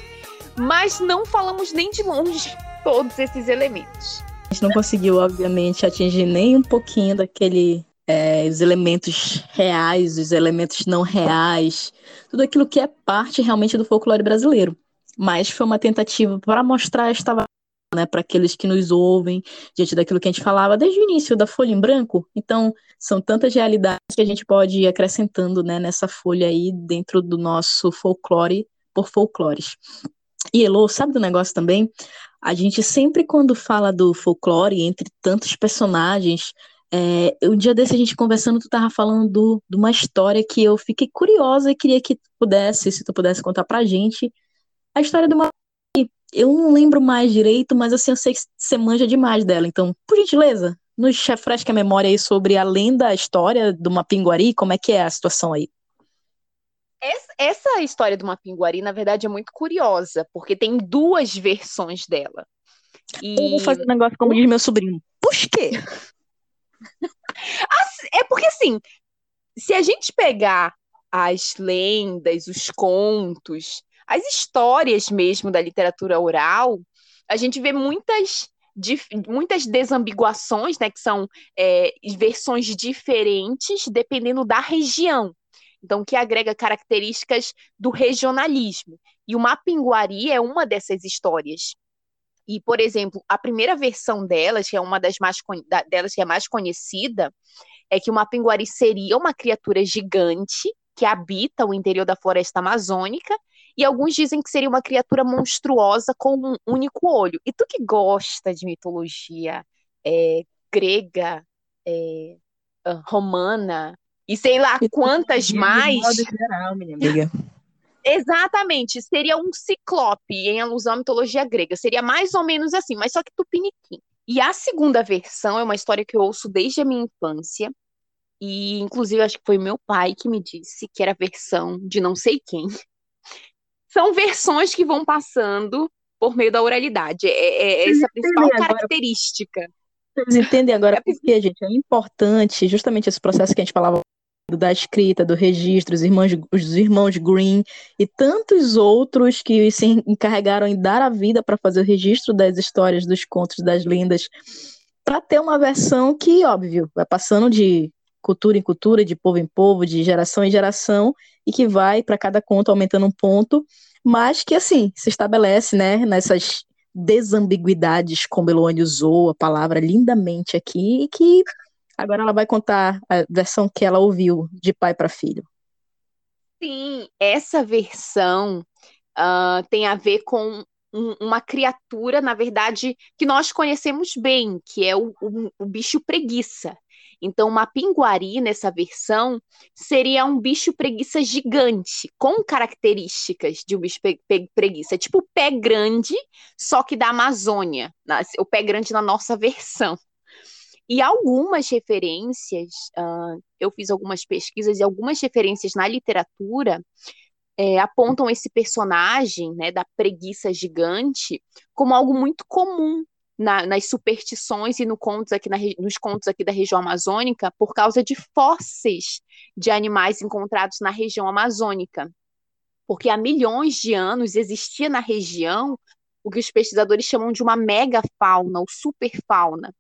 mas não falamos nem de longe todos esses elementos. A gente não conseguiu, obviamente, atingir nem um pouquinho daquele. é, os elementos reais, os elementos não reais, tudo aquilo que é parte realmente do folclore brasileiro. Mas foi uma tentativa para mostrar esta né, para aqueles que nos ouvem, diante daquilo que a gente falava desde o início da folha em branco. Então, são tantas realidades que a gente pode ir acrescentando né, nessa folha aí dentro do nosso folclore por folclores. E Elo, sabe do negócio também? A gente sempre, quando fala do folclore, entre tantos personagens, é, um dia desse a gente conversando, tu tava falando do- de uma história que eu fiquei curiosa e queria que tu pudesse, se tu pudesse contar pra gente, a história do Mapi. Eu não lembro mais direito, mas assim, eu sei que você manja demais dela. Então, por gentileza, nos refresca a memória aí sobre além da história do Mapinguari, como é que é a situação aí? Essa, história do Mapinguari, na verdade, é muito curiosa, porque tem duas versões dela. Eu vou E fazer um negócio como diz meu sobrinho. Por quê? É porque assim, se a gente pegar as lendas, os contos, as histórias mesmo da literatura oral, a gente vê muitas, muitas desambiguações, né, que são é, versões diferentes dependendo da região. Então, que agrega características do regionalismo. E o Mapinguari é uma dessas histórias. E, por exemplo, a primeira versão delas, que é uma das mais da- delas que é mais conhecida, é que o Mapinguari seria uma criatura gigante que habita o interior da floresta amazônica, e alguns dizem que seria uma criatura monstruosa com um único olho. E tu que gosta de mitologia é, grega, é, ah, romana, e sei lá quantas De mais. modo geral, minha amiga. Exatamente, seria um ciclope em alusão à mitologia grega. Seria mais ou menos assim, mas só que tupiniquim. E a segunda versão é uma história que eu ouço desde a minha infância e inclusive acho que foi meu pai que me disse que era versão de não sei quem. São versões que vão passando por meio da oralidade. É, é, é essa a principal característica. Vocês entendem agora é porque, gente, é importante justamente esse processo que a gente falava da escrita, do registro, os irmãos, os irmãos Green e tantos outros que se encarregaram em dar a vida para fazer o registro das histórias, dos contos, das lendas, para ter uma versão que, óbvio, vai passando de cultura em cultura, de povo em povo, de geração em geração, e que vai para cada conto aumentando um ponto, mas que assim se estabelece, né, nessas desambiguidades, como Elone usou a palavra lindamente aqui, e que agora ela vai contar a versão que ela ouviu de pai para filho. Sim, essa versão uh, tem a ver com um, uma criatura, na verdade, que nós conhecemos bem, que é o, o, o bicho preguiça. Então, uma pinguari nessa versão seria um bicho preguiça gigante, com características de um bicho preguiça, tipo o pé grande, só que da Amazônia, o pé grande na nossa versão. E algumas referências, uh, eu fiz algumas pesquisas e algumas referências na literatura é, apontam esse personagem né, da preguiça gigante como algo muito comum na, nas superstições e no contos aqui na, nos contos aqui da região amazônica por causa de fósseis de animais encontrados na região amazônica. Porque há milhões de anos existia na região o que os pesquisadores chamam de uma megafauna ou superfauna.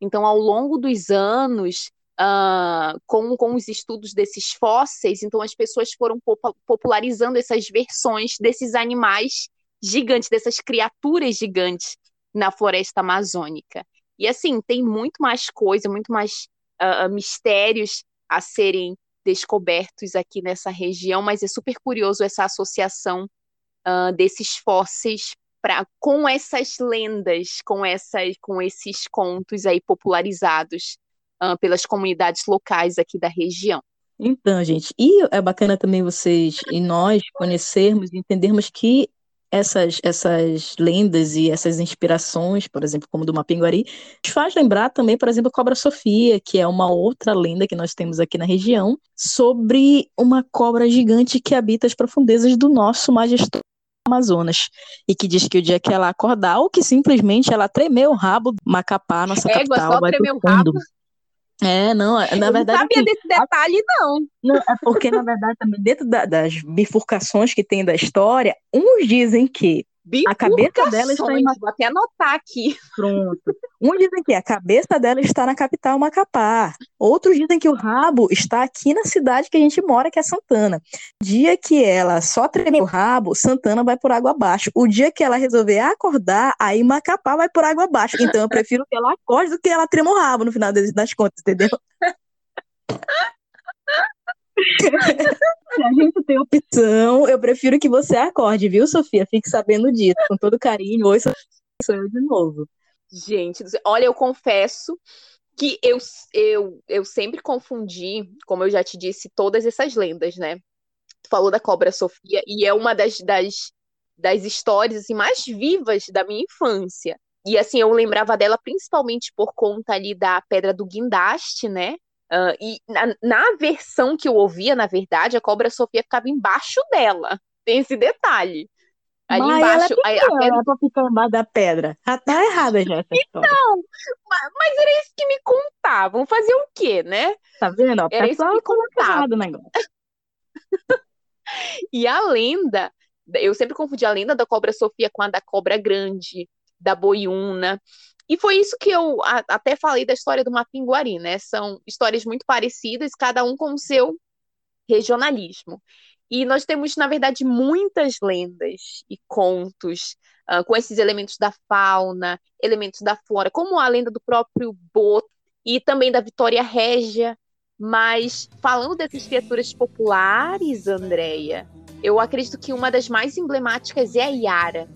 Então, ao longo dos anos, uh, com, com os estudos desses fósseis, então as pessoas foram popularizando essas versões desses animais gigantes, dessas criaturas gigantes na floresta amazônica. E assim, tem muito mais coisa, muito mais uh, mistérios a serem descobertos aqui nessa região, mas é super curioso essa associação uh, desses fósseis pra, com essas lendas, com, essas, com esses contos aí popularizados uh, pelas comunidades locais aqui da região. Então, gente, e é bacana também vocês e nós conhecermos e entendermos que essas, essas lendas e essas inspirações, por exemplo, como do Mapinguari, faz lembrar também, por exemplo, a Cobra Sofia, que é uma outra lenda que nós temos aqui na região, sobre uma cobra gigante que habita as profundezas do nosso majestoso Amazonas e que diz que o dia que ela acordar ou que simplesmente ela tremeu o rabo Macapá, nossa Égua, capital, vai tremeu o rabo. É, não, na eu verdade. Não sabia assim, desse detalhe, não. não. É porque, na verdade, também dentro da, das bifurcações que tem da história, uns dizem que a cabeça dela está em. Vou até anotar aqui. Pronto. Uns dizem que a cabeça dela está na capital Macapá. Outros dizem que o rabo está aqui na cidade que a gente mora, que é Santana. Dia que ela só tremer o rabo, Santana vai por água abaixo. O dia que ela resolver acordar, aí Macapá vai por água abaixo. Então eu prefiro que ela acorde do que ela trema o rabo no final das contas, entendeu? Se a gente tem opção, eu prefiro que você acorde, viu, Sofia? Fique sabendo disso, com todo carinho. Oi, sou eu de novo. Gente, olha, eu confesso que eu, eu, eu sempre confundi, como eu já te disse, todas essas lendas, né? Tu falou da Cobra Sofia, e é uma das, das, das histórias assim, mais vivas da minha infância. E assim, eu lembrava dela principalmente por conta ali da Pedra do Guindaste, né? Uh, e na, na, versão que eu ouvia, na verdade, a cobra Sofia ficava embaixo dela. Tem esse detalhe. Ali mas embaixo. Ela é pequena, a pedra... pra ficar embaixo da pedra. Ah, tá errada já essa história. Então, mas, mas era isso que me contavam. Fazer o quê, né? Tá vendo? Era isso que me contavam. negócio. e a lenda, eu sempre confundi a lenda da cobra Sofia com a da cobra grande, da boiuna. E foi isso que eu a, até falei da história do Mapinguari, né? São histórias muito parecidas, cada um com o seu regionalismo. E nós temos, na verdade, muitas lendas e contos uh, com esses elementos da fauna, elementos da flora, como a lenda do próprio Boto e também da Vitória Régia. Mas falando dessas criaturas populares, Andréia, eu acredito que uma das mais emblemáticas é a Yara,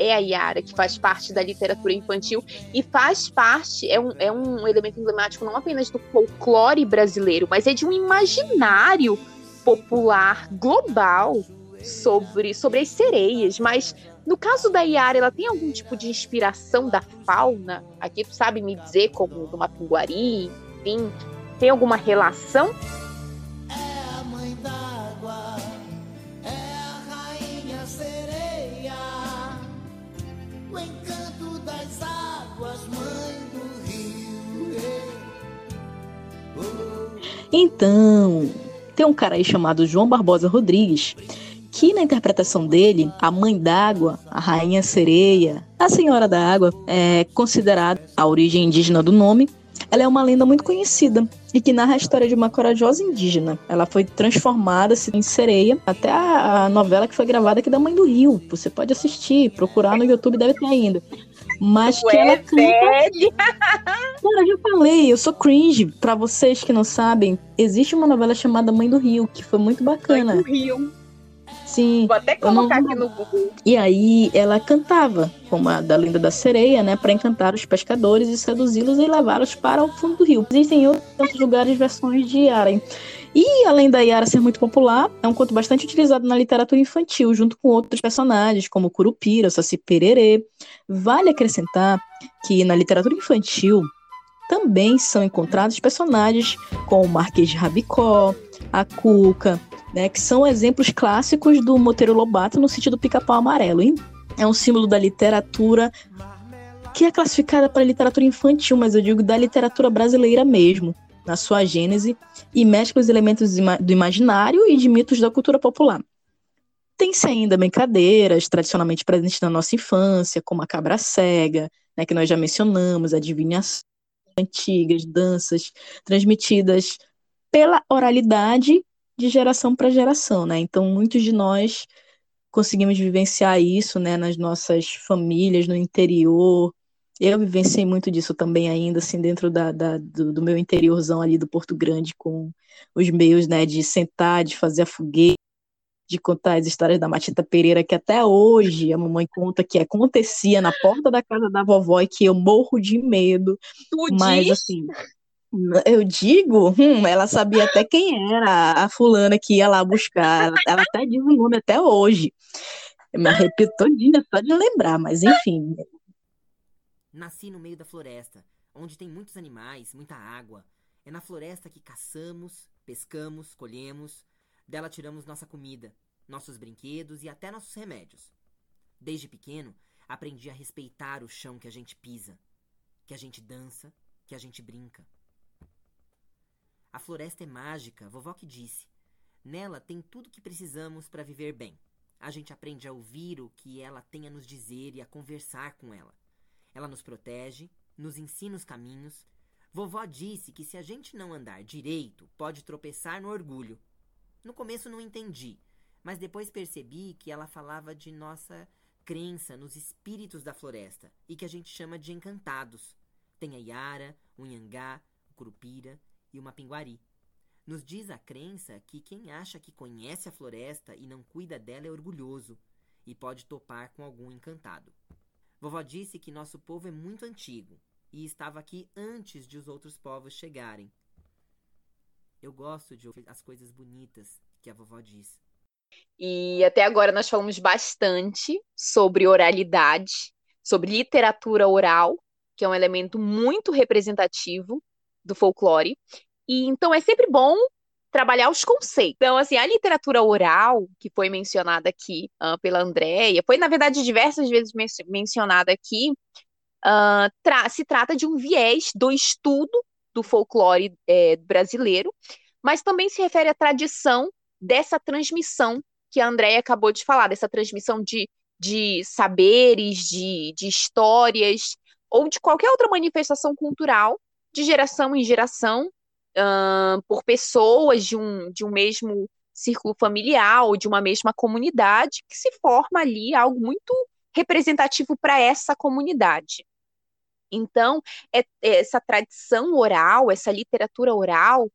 é a Yara, que faz parte da literatura infantil e faz parte, é um, é um elemento emblemático não apenas do folclore brasileiro, mas é de um imaginário popular global sobre, sobre as sereias. Mas no caso da Yara, ela tem algum tipo de inspiração da fauna? Aqui tu sabe me dizer, como do Mapinguari, enfim. Tem alguma relação? Então, tem um cara aí chamado João Barbosa Rodrigues, que na interpretação dele, a mãe d'água, a rainha sereia, a senhora da água, é considerada a origem indígena do nome. Ela é uma lenda muito conhecida e que narra a história de uma corajosa indígena. Ela foi transformada em sereia, até a, novela que foi gravada aqui da Mãe do Rio. Você pode assistir, procurar no YouTube, deve ter ainda. Mas que ela canta Cara, eu já falei, eu sou cringe. Pra vocês que não sabem, existe uma novela chamada Mãe do Rio, que foi muito bacana. Mãe do Rio. Sim. Vou até Eu não- colocar aqui no Google. E aí ela cantava, como a da lenda da sereia, né, para encantar os pescadores e seduzi-los e levá-los para o fundo do rio. Existem outros lugares versões de Yara. E além da Yara ser muito popular, é um conto bastante utilizado na literatura infantil, junto com outros personagens, como Curupira, Saci Pererê. Vale acrescentar que na literatura infantil também são encontrados personagens como o Marquês de Rabicó, a Cuca, né, que são exemplos clássicos do Monteiro Lobato no sentido pica-pau amarelo. hein? É um símbolo da literatura que é classificada para literatura infantil, mas eu digo da literatura brasileira mesmo, na sua gênese, e mescla os elementos do imaginário e de mitos da cultura popular. Tem-se ainda brincadeiras tradicionalmente presentes na nossa infância, como a cabra cega, né, que nós já mencionamos, adivinhações antigas, danças transmitidas pela oralidade de geração para geração, né? Então, muitos de nós conseguimos vivenciar isso, né, nas nossas famílias, no interior. Eu vivenciei muito disso também ainda, assim, dentro da, da- do, do meu interiorzão ali do Porto Grande, com os meios, né, de sentar, de fazer a fogueira, de contar as histórias da Matita Pereira, que até hoje a mamãe conta que acontecia na porta da casa da vovó e que eu morro de medo. Tu Mas diz? assim, eu digo, hum, ela sabia até quem era a fulana que ia lá buscar. Ela, ela até diz o nome até hoje. Eu me arrepio todinha só de lembrar, mas enfim. Nasci no meio da floresta, onde tem muitos animais, muita água. É na floresta que caçamos, pescamos, colhemos, dela tiramos nossa comida, nossos brinquedos e até nossos remédios. Desde pequeno, aprendi a respeitar o chão que a gente pisa, que a gente dança, que a gente brinca. A floresta é mágica, vovó que disse. Nela tem tudo que precisamos para viver bem. A gente aprende a ouvir o que ela tem a nos dizer e a conversar com ela. Ela nos protege, nos ensina os caminhos. Vovó disse que se a gente não andar direito, pode tropeçar no orgulho. No começo não entendi, mas depois percebi que ela falava de nossa crença nos espíritos da floresta e que a gente chama de encantados. Tem a Yara, o Nhangá, o Curupira e o Mapinguari. Nos diz a crença que quem acha que conhece a floresta e não cuida dela é orgulhoso e pode topar com algum encantado. Vovó disse que nosso povo é muito antigo e estava aqui antes de os outros povos chegarem. Eu gosto de ouvir as coisas bonitas que a vovó diz. E até agora nós falamos bastante sobre oralidade, sobre literatura oral, que é um elemento muito representativo do folclore. E então é sempre bom trabalhar os conceitos. Então, assim, a literatura oral, que foi mencionada aqui ah, pela Andréia, foi, na verdade, diversas vezes men- mencionada aqui, ah, tra- se trata de um viés do estudo do folclore eh, brasileiro, mas também se refere à tradição dessa transmissão que a Andréia acabou de falar, dessa transmissão de, de saberes, de, de histórias, ou de qualquer outra manifestação cultural, de geração em geração, por pessoas de um, de um mesmo círculo familiar ou de uma mesma comunidade, que se forma ali algo muito representativo para essa comunidade. Então, é- essa tradição oral, essa literatura oral,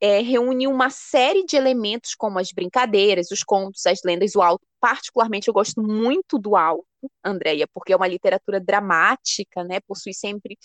é, reúne uma série de elementos como as brincadeiras, os contos, as lendas, o alto. Particularmente, eu gosto muito do alto, Andréia, porque é uma literatura dramática, né? Possui sempre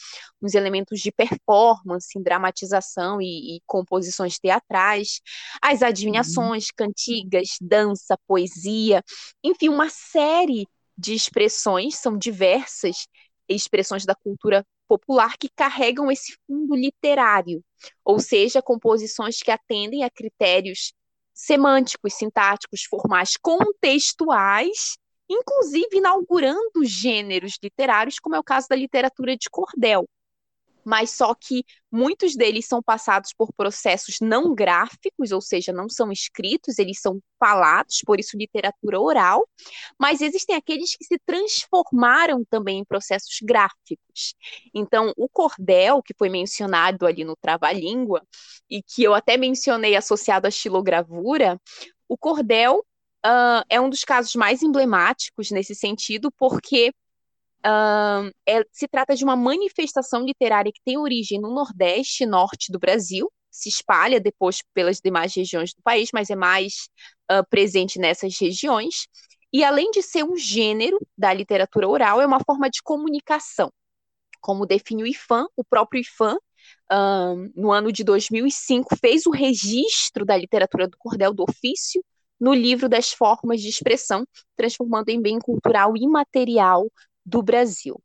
uns elementos de performance, dramatização e, e composições teatrais, as adivinhações, cantigas, dança, poesia, enfim, uma série de expressões, são diversas expressões da cultura popular que carregam esse fundo literário, ou seja, composições que atendem a critérios semânticos, sintáticos, formais, contextuais, inclusive inaugurando gêneros literários, como é o caso da literatura de cordel, mas só que muitos deles são passados por processos não gráficos, ou seja, não são escritos, eles são falados, por isso literatura oral, mas existem aqueles que se transformaram também em processos gráficos. Então, o cordel, que foi mencionado ali no Trava-Língua, e que eu até mencionei associado à xilogravura, o cordel uh, é um dos casos mais emblemáticos nesse sentido, porque Uh, é, se trata de uma manifestação literária que tem origem no Nordeste e Norte do Brasil, se espalha depois pelas demais regiões do país, mas é mais uh, presente nessas regiões. E além de ser um gênero da literatura oral, é uma forma de comunicação. Como define o IFAM, o próprio IFAM, no ano de 2005, fez o registro da literatura do cordel do ofício no livro das formas de expressão, transformando em bem cultural imaterial do Brasil.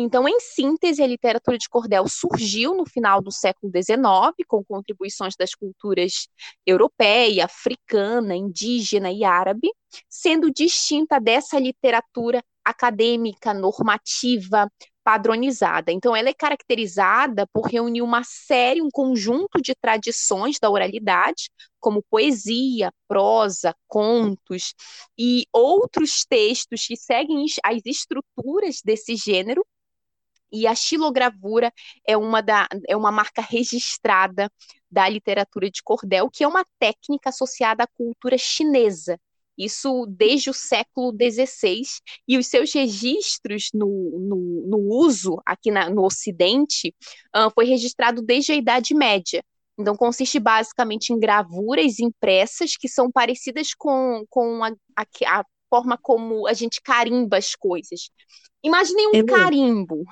Então, em síntese, a literatura de cordel surgiu no final do século XIX, com contribuições das culturas europeia, africana, indígena e árabe, sendo distinta dessa literatura acadêmica, normativa, padronizada. Então, ela é caracterizada por reunir uma série, um conjunto de tradições da oralidade, como poesia, prosa, contos e outros textos que seguem as estruturas desse gênero. E a xilogravura é uma, da, é uma marca registrada da literatura de cordel, que é uma técnica associada à cultura chinesa, isso desde o século XVI, e os seus registros no, no, no uso aqui na, no Ocidente uh, foi registrado desde a Idade Média. Então, consiste basicamente em gravuras impressas que são parecidas com, com a, a, a forma como a gente carimba as coisas. Imaginem um é carimbo.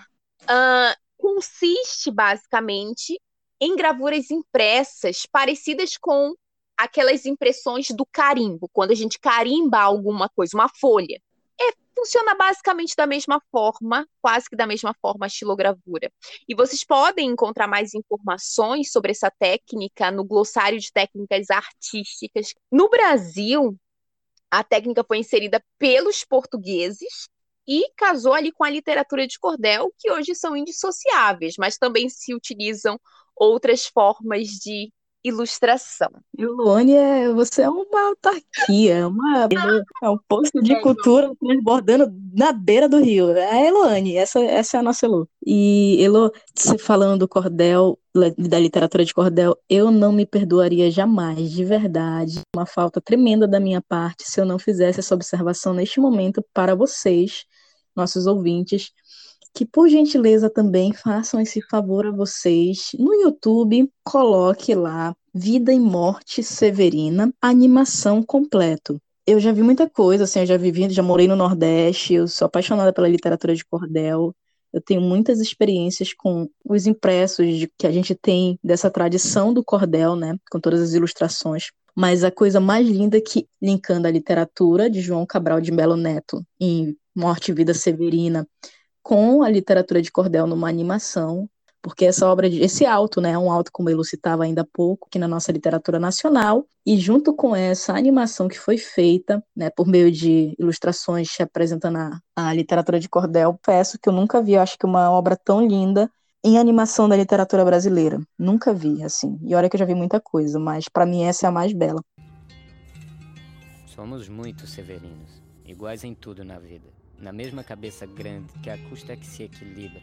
Uh, consiste basicamente em gravuras impressas parecidas com aquelas impressões do carimbo, quando a gente carimba alguma coisa, uma folha. É, funciona basicamente da mesma forma, quase que da mesma forma a estilogravura. E vocês podem encontrar mais informações sobre essa técnica no glossário de técnicas artísticas. No Brasil, a técnica foi inserida pelos portugueses e casou ali com a literatura de cordel, que hoje são indissociáveis, mas também se utilizam outras formas de ilustração. E Luane, é, você é uma autarquia, é uma, é um posto de cultura transbordando na beira do rio. É a Eloane, essa, essa é a nossa Elo. E Elo, você falando do cordel, da literatura de cordel, eu não me perdoaria jamais, de verdade. Uma falta tremenda da minha parte se eu não fizesse essa observação neste momento para vocês, nossos ouvintes que por gentileza também façam esse favor a vocês. No YouTube, coloque lá Vida e Morte Severina, animação completo. Eu já vi muita coisa, assim, eu já vivi, já morei no Nordeste, eu sou apaixonada pela literatura de cordel. Eu tenho muitas experiências com os impressos de, que a gente tem dessa tradição do cordel, né, com todas as ilustrações. Mas a coisa mais linda que, linkando a literatura de João Cabral de Melo Neto em Morte e Vida Severina, com a literatura de cordel numa animação, porque essa obra, esse alto, né, é um alto como eu citava ainda há pouco, aqui na nossa literatura nacional, e junto com essa animação que foi feita, né, por meio de ilustrações apresentando a, a literatura de cordel, peço que eu nunca vi, acho que uma obra tão linda em animação da literatura brasileira. Nunca vi, assim. E olha que eu já vi muita coisa, mas para mim essa é a mais bela. Somos muito severinos, iguais em tudo na vida na mesma cabeça grande que a custa é que se equilibra,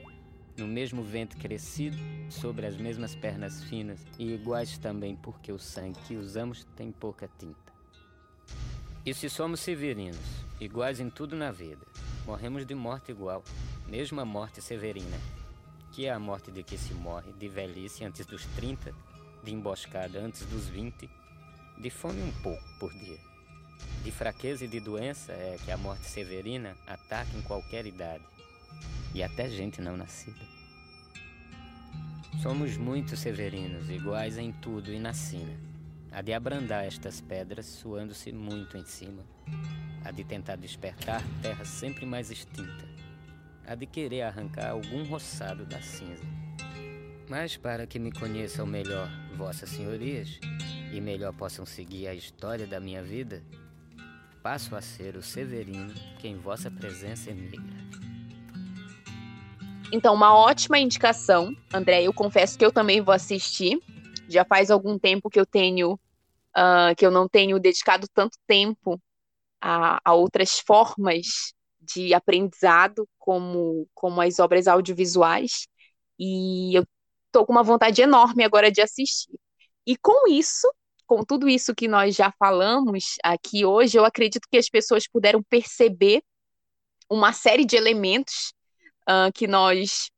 no mesmo vento crescido, sobre as mesmas pernas finas e iguais também porque o sangue que usamos tem pouca tinta. E se somos severinos, iguais em tudo na vida, morremos de morte igual, mesmo a morte severina, que é a morte de que se morre de velhice antes dos 30, de emboscada antes dos 20, de fome um pouco por dia de fraqueza e de doença é que a morte severina ataca em qualquer idade, e até gente não nascida. Somos muito severinos, iguais em tudo e na sina. A de abrandar estas pedras, suando-se muito em cima. A de tentar despertar terra sempre mais extinta. há de querer arrancar algum roçado da cinza. Mas para que me conheçam melhor, vossas senhorias, e melhor possam seguir a história da minha vida, passo a ser o Severino que em vossa presença emigra. Então, uma ótima indicação, André. Eu confesso que eu também vou assistir. Já faz algum tempo que eu tenho, uh, que eu não tenho dedicado tanto tempo a, a outras formas de aprendizado, como, como as obras audiovisuais. E eu estou com uma vontade enorme agora de assistir. E com isso, com tudo isso que nós já falamos aqui hoje, eu acredito que as pessoas puderam perceber uma série de elementos uh, que nós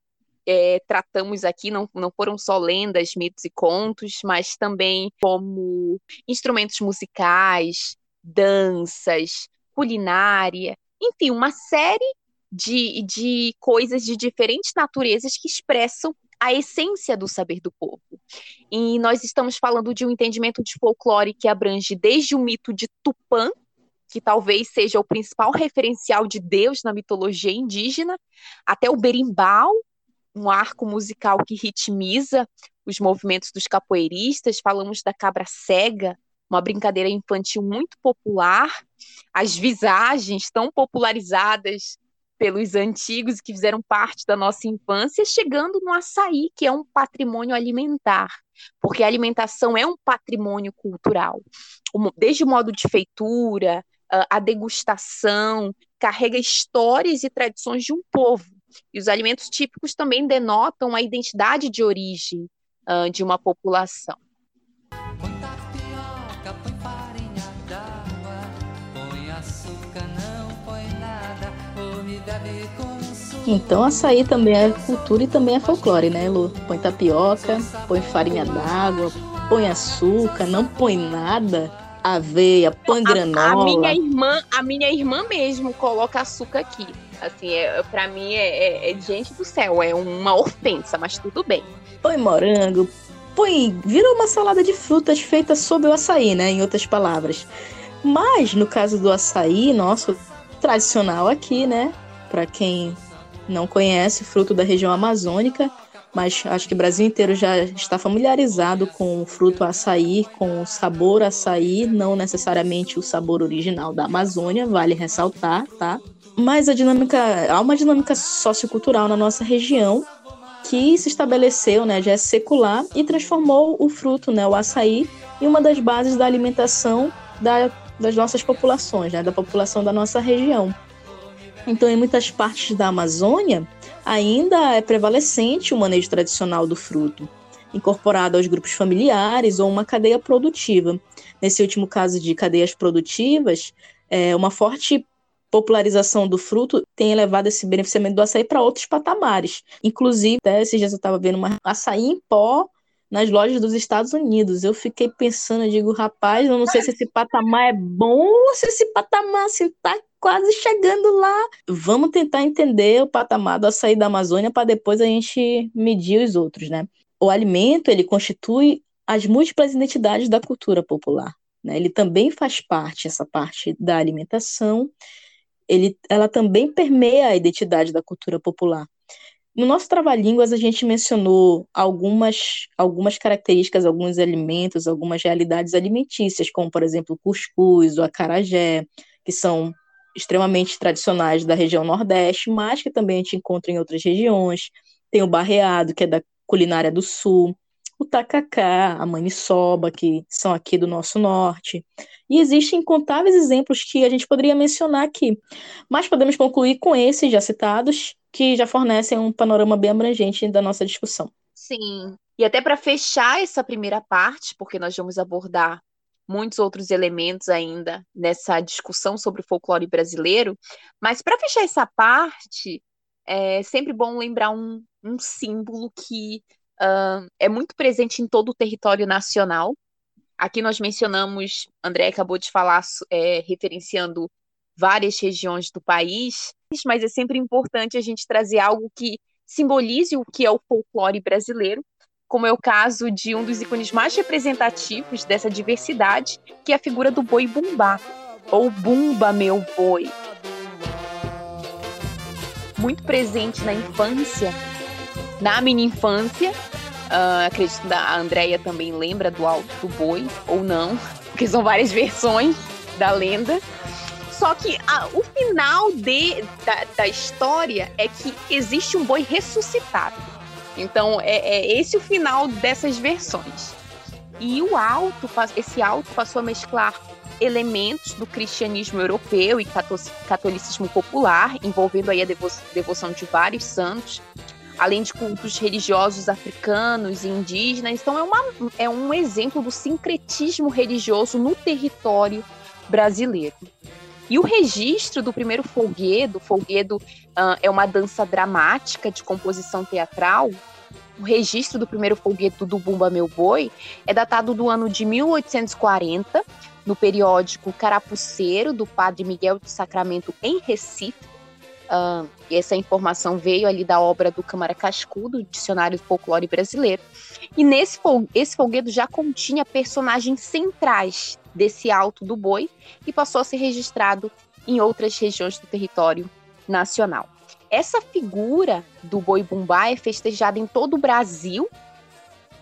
é, tratamos aqui, não, não foram só lendas, mitos e contos, mas também como instrumentos musicais, danças, culinária, enfim, uma série de, de coisas de diferentes naturezas que expressam a essência do saber do povo. E nós estamos falando de um entendimento de folclore que abrange desde o mito de Tupã, que talvez seja o principal referencial de Deus na mitologia indígena, até o berimbau, um arco musical que ritmiza os movimentos dos capoeiristas, falamos da cabra cega, uma brincadeira infantil muito popular, as visagens tão popularizadas pelos antigos que fizeram parte da nossa infância, chegando no açaí, que é um patrimônio alimentar, porque a alimentação é um patrimônio cultural. Desde o modo de feitura, a degustação, carrega histórias e tradições de um povo. E os alimentos típicos também denotam a identidade de origem uh, de uma população. Então açaí também é cultura e também é folclore, né, Lu? Põe tapioca, põe farinha d'água, põe açúcar, não põe nada, aveia, põe granola. A, a, minha irmã, a minha irmã mesmo coloca açúcar aqui. Assim, é, para mim é, é, é, gente do céu, é uma ofensa, mas tudo bem. Põe morango, põe, vira uma salada de frutas feita sob o açaí, né, em outras palavras. Mas no caso do açaí, nosso tradicional aqui, né, para quem não conhece, fruto da região amazônica, mas acho que o Brasil inteiro já está familiarizado com o fruto açaí, com o sabor açaí, não necessariamente o sabor original da Amazônia, vale ressaltar, tá? Mas a dinâmica, há uma dinâmica sociocultural na nossa região que se estabeleceu, né, já é secular e transformou o fruto, né, o açaí, em uma das bases da alimentação da, das nossas populações, né, da população da nossa região. Então, em muitas partes da Amazônia, ainda é prevalecente o manejo tradicional do fruto, incorporado aos grupos familiares ou uma cadeia produtiva. Nesse último caso de cadeias produtivas, é, uma forte popularização do fruto tem elevado esse beneficiamento do açaí para outros patamares. Inclusive, até esses dias eu estava vendo uma açaí em pó nas lojas dos Estados Unidos. Eu fiquei pensando, eu digo, rapaz, eu não sei se esse patamar é bom ou se esse patamar assim, quase chegando lá. Vamos tentar entender o patamar do açaí da Amazônia para depois a gente medir os outros, né? O alimento, ele constitui as múltiplas identidades da cultura popular. Né? Ele também faz parte, essa parte da alimentação, ele, ela também permeia a identidade da cultura popular. No nosso Trava-Línguas, a gente mencionou algumas, algumas características, alguns alimentos, algumas realidades alimentícias, como, por exemplo, o cuscuz, o acarajé, que são extremamente tradicionais da região Nordeste, mas que também a gente encontra em outras regiões. Tem o barreado, que é da culinária do Sul, o tacacá, a maniçoba, que são aqui do nosso norte. E existem incontáveis exemplos que a gente poderia mencionar aqui, mas podemos concluir com esses já citados que já fornecem um panorama bem abrangente da nossa discussão. Sim. E até para fechar essa primeira parte, porque nós vamos abordar muitos outros elementos ainda nessa discussão sobre o folclore brasileiro, mas para fechar essa parte, é sempre bom lembrar um, um símbolo que uh, é muito presente em todo o território nacional. Aqui nós mencionamos, André acabou de falar, é, referenciando várias regiões do país, mas é sempre importante a gente trazer algo que simbolize o que é o folclore brasileiro, como é o caso de um dos ícones mais representativos dessa diversidade, que é a figura do boi bumbá, ou Bumba Meu Boi. muito presente na infância, na minha infância. Uh, acredito que a Andrea também lembra do Alto do Boi, ou não, porque são várias versões da lenda. Só que a, o final de, da, da, história é que existe um boi ressuscitado. Então, é, é esse o final dessas versões. E o alto, esse alto passou a mesclar elementos do cristianismo europeu e catolicismo popular, envolvendo aí a devo devoção de vários santos, além de cultos religiosos africanos e indígenas. Então é, uma, é um exemplo do sincretismo religioso no território brasileiro. E o registro do primeiro folguedo, folguedo uh, é uma dança dramática de composição teatral. O registro do primeiro folguedo do Bumba Meu Boi é datado do ano de 1840, no periódico Carapuceiro, do padre Miguel de Sacramento, em Recife. Uh, essa informação veio ali da obra do Câmara Cascudo, Dicionário do Folclore Brasileiro. E nesse esse folguedo já continha personagens centrais desse alto do boi e passou a ser registrado em outras regiões do território nacional. Essa figura do boi bumbá é festejada em todo o Brasil,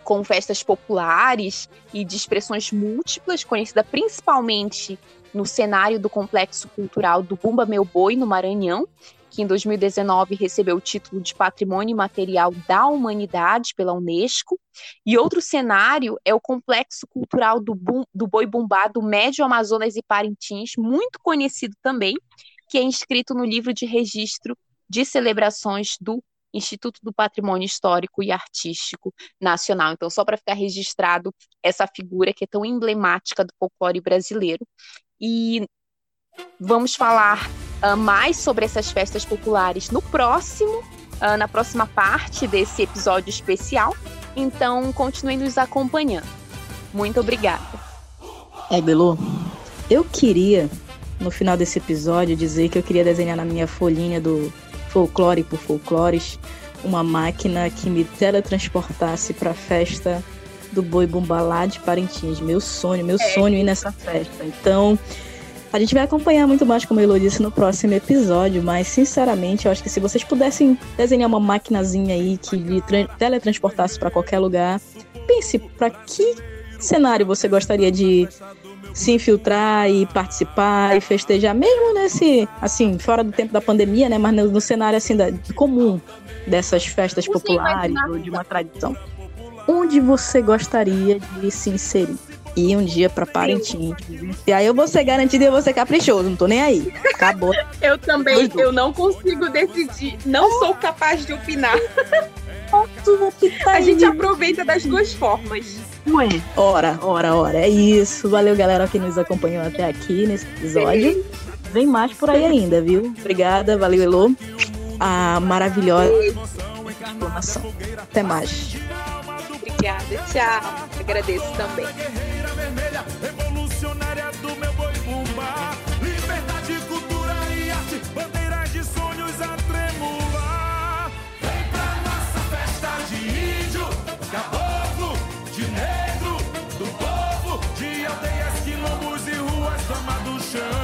com festas populares e de expressões múltiplas, conhecida principalmente no cenário do complexo cultural do Bumba Meu Boi, no Maranhão, que em 2019 recebeu o título de Patrimônio Imaterial da Humanidade pela Unesco. E outro cenário é o complexo cultural do, do Boi Bumbá do Médio Amazonas e Parintins, muito conhecido também, que é inscrito no livro de registro de celebrações do Instituto do Patrimônio Histórico e Artístico Nacional. Então, só para ficar registrado essa figura que é tão emblemática do folclore brasileiro. E vamos falar uh, mais sobre essas festas populares no próximo, uh, na próxima parte desse episódio especial. Então, continue nos acompanhando. Muito obrigada. É, Belu, eu queria, no final desse episódio, dizer que eu queria desenhar na minha folhinha do Folclore por Folclores uma máquina que me teletransportasse para a festa do Boi Bumbalá de Parintins. Meu sonho, meu é. sonho ir nessa festa. Então, a gente vai acompanhar muito mais, como eu disse, no próximo episódio, mas sinceramente, eu acho que se vocês pudessem desenhar uma maquinazinha aí que lhe teletransportasse para qualquer lugar, pense para que cenário você gostaria de se infiltrar e participar e festejar, mesmo nesse, assim, fora do tempo da pandemia, né, mas no, no cenário assim da, comum dessas festas populares ou de uma tradição. Onde você gostaria de se inserir? Ir um dia pra Parintins. E aí eu vou ser garantida e eu vou ser caprichoso, não tô nem aí. Acabou. eu também, eu não consigo decidir. Não sou capaz de opinar. A gente aproveita das duas formas. Ué, ora, ora, ora. É isso. Valeu, galera, que nos acompanhou até aqui nesse episódio. Vem mais por aí ainda, viu? Obrigada, valeu, Elô. A maravilhosa informação. Até mais. Obrigada, tchau. Agradeço também. Guerreira vermelha, Revolucionária do meu boi bumbá, liberdade, cultura e arte, bandeira de sonhos a tremular. Vem pra nossa festa de índio, caboclo, de negro, do povo, de aldeias, quilombos e ruas, fama do chão.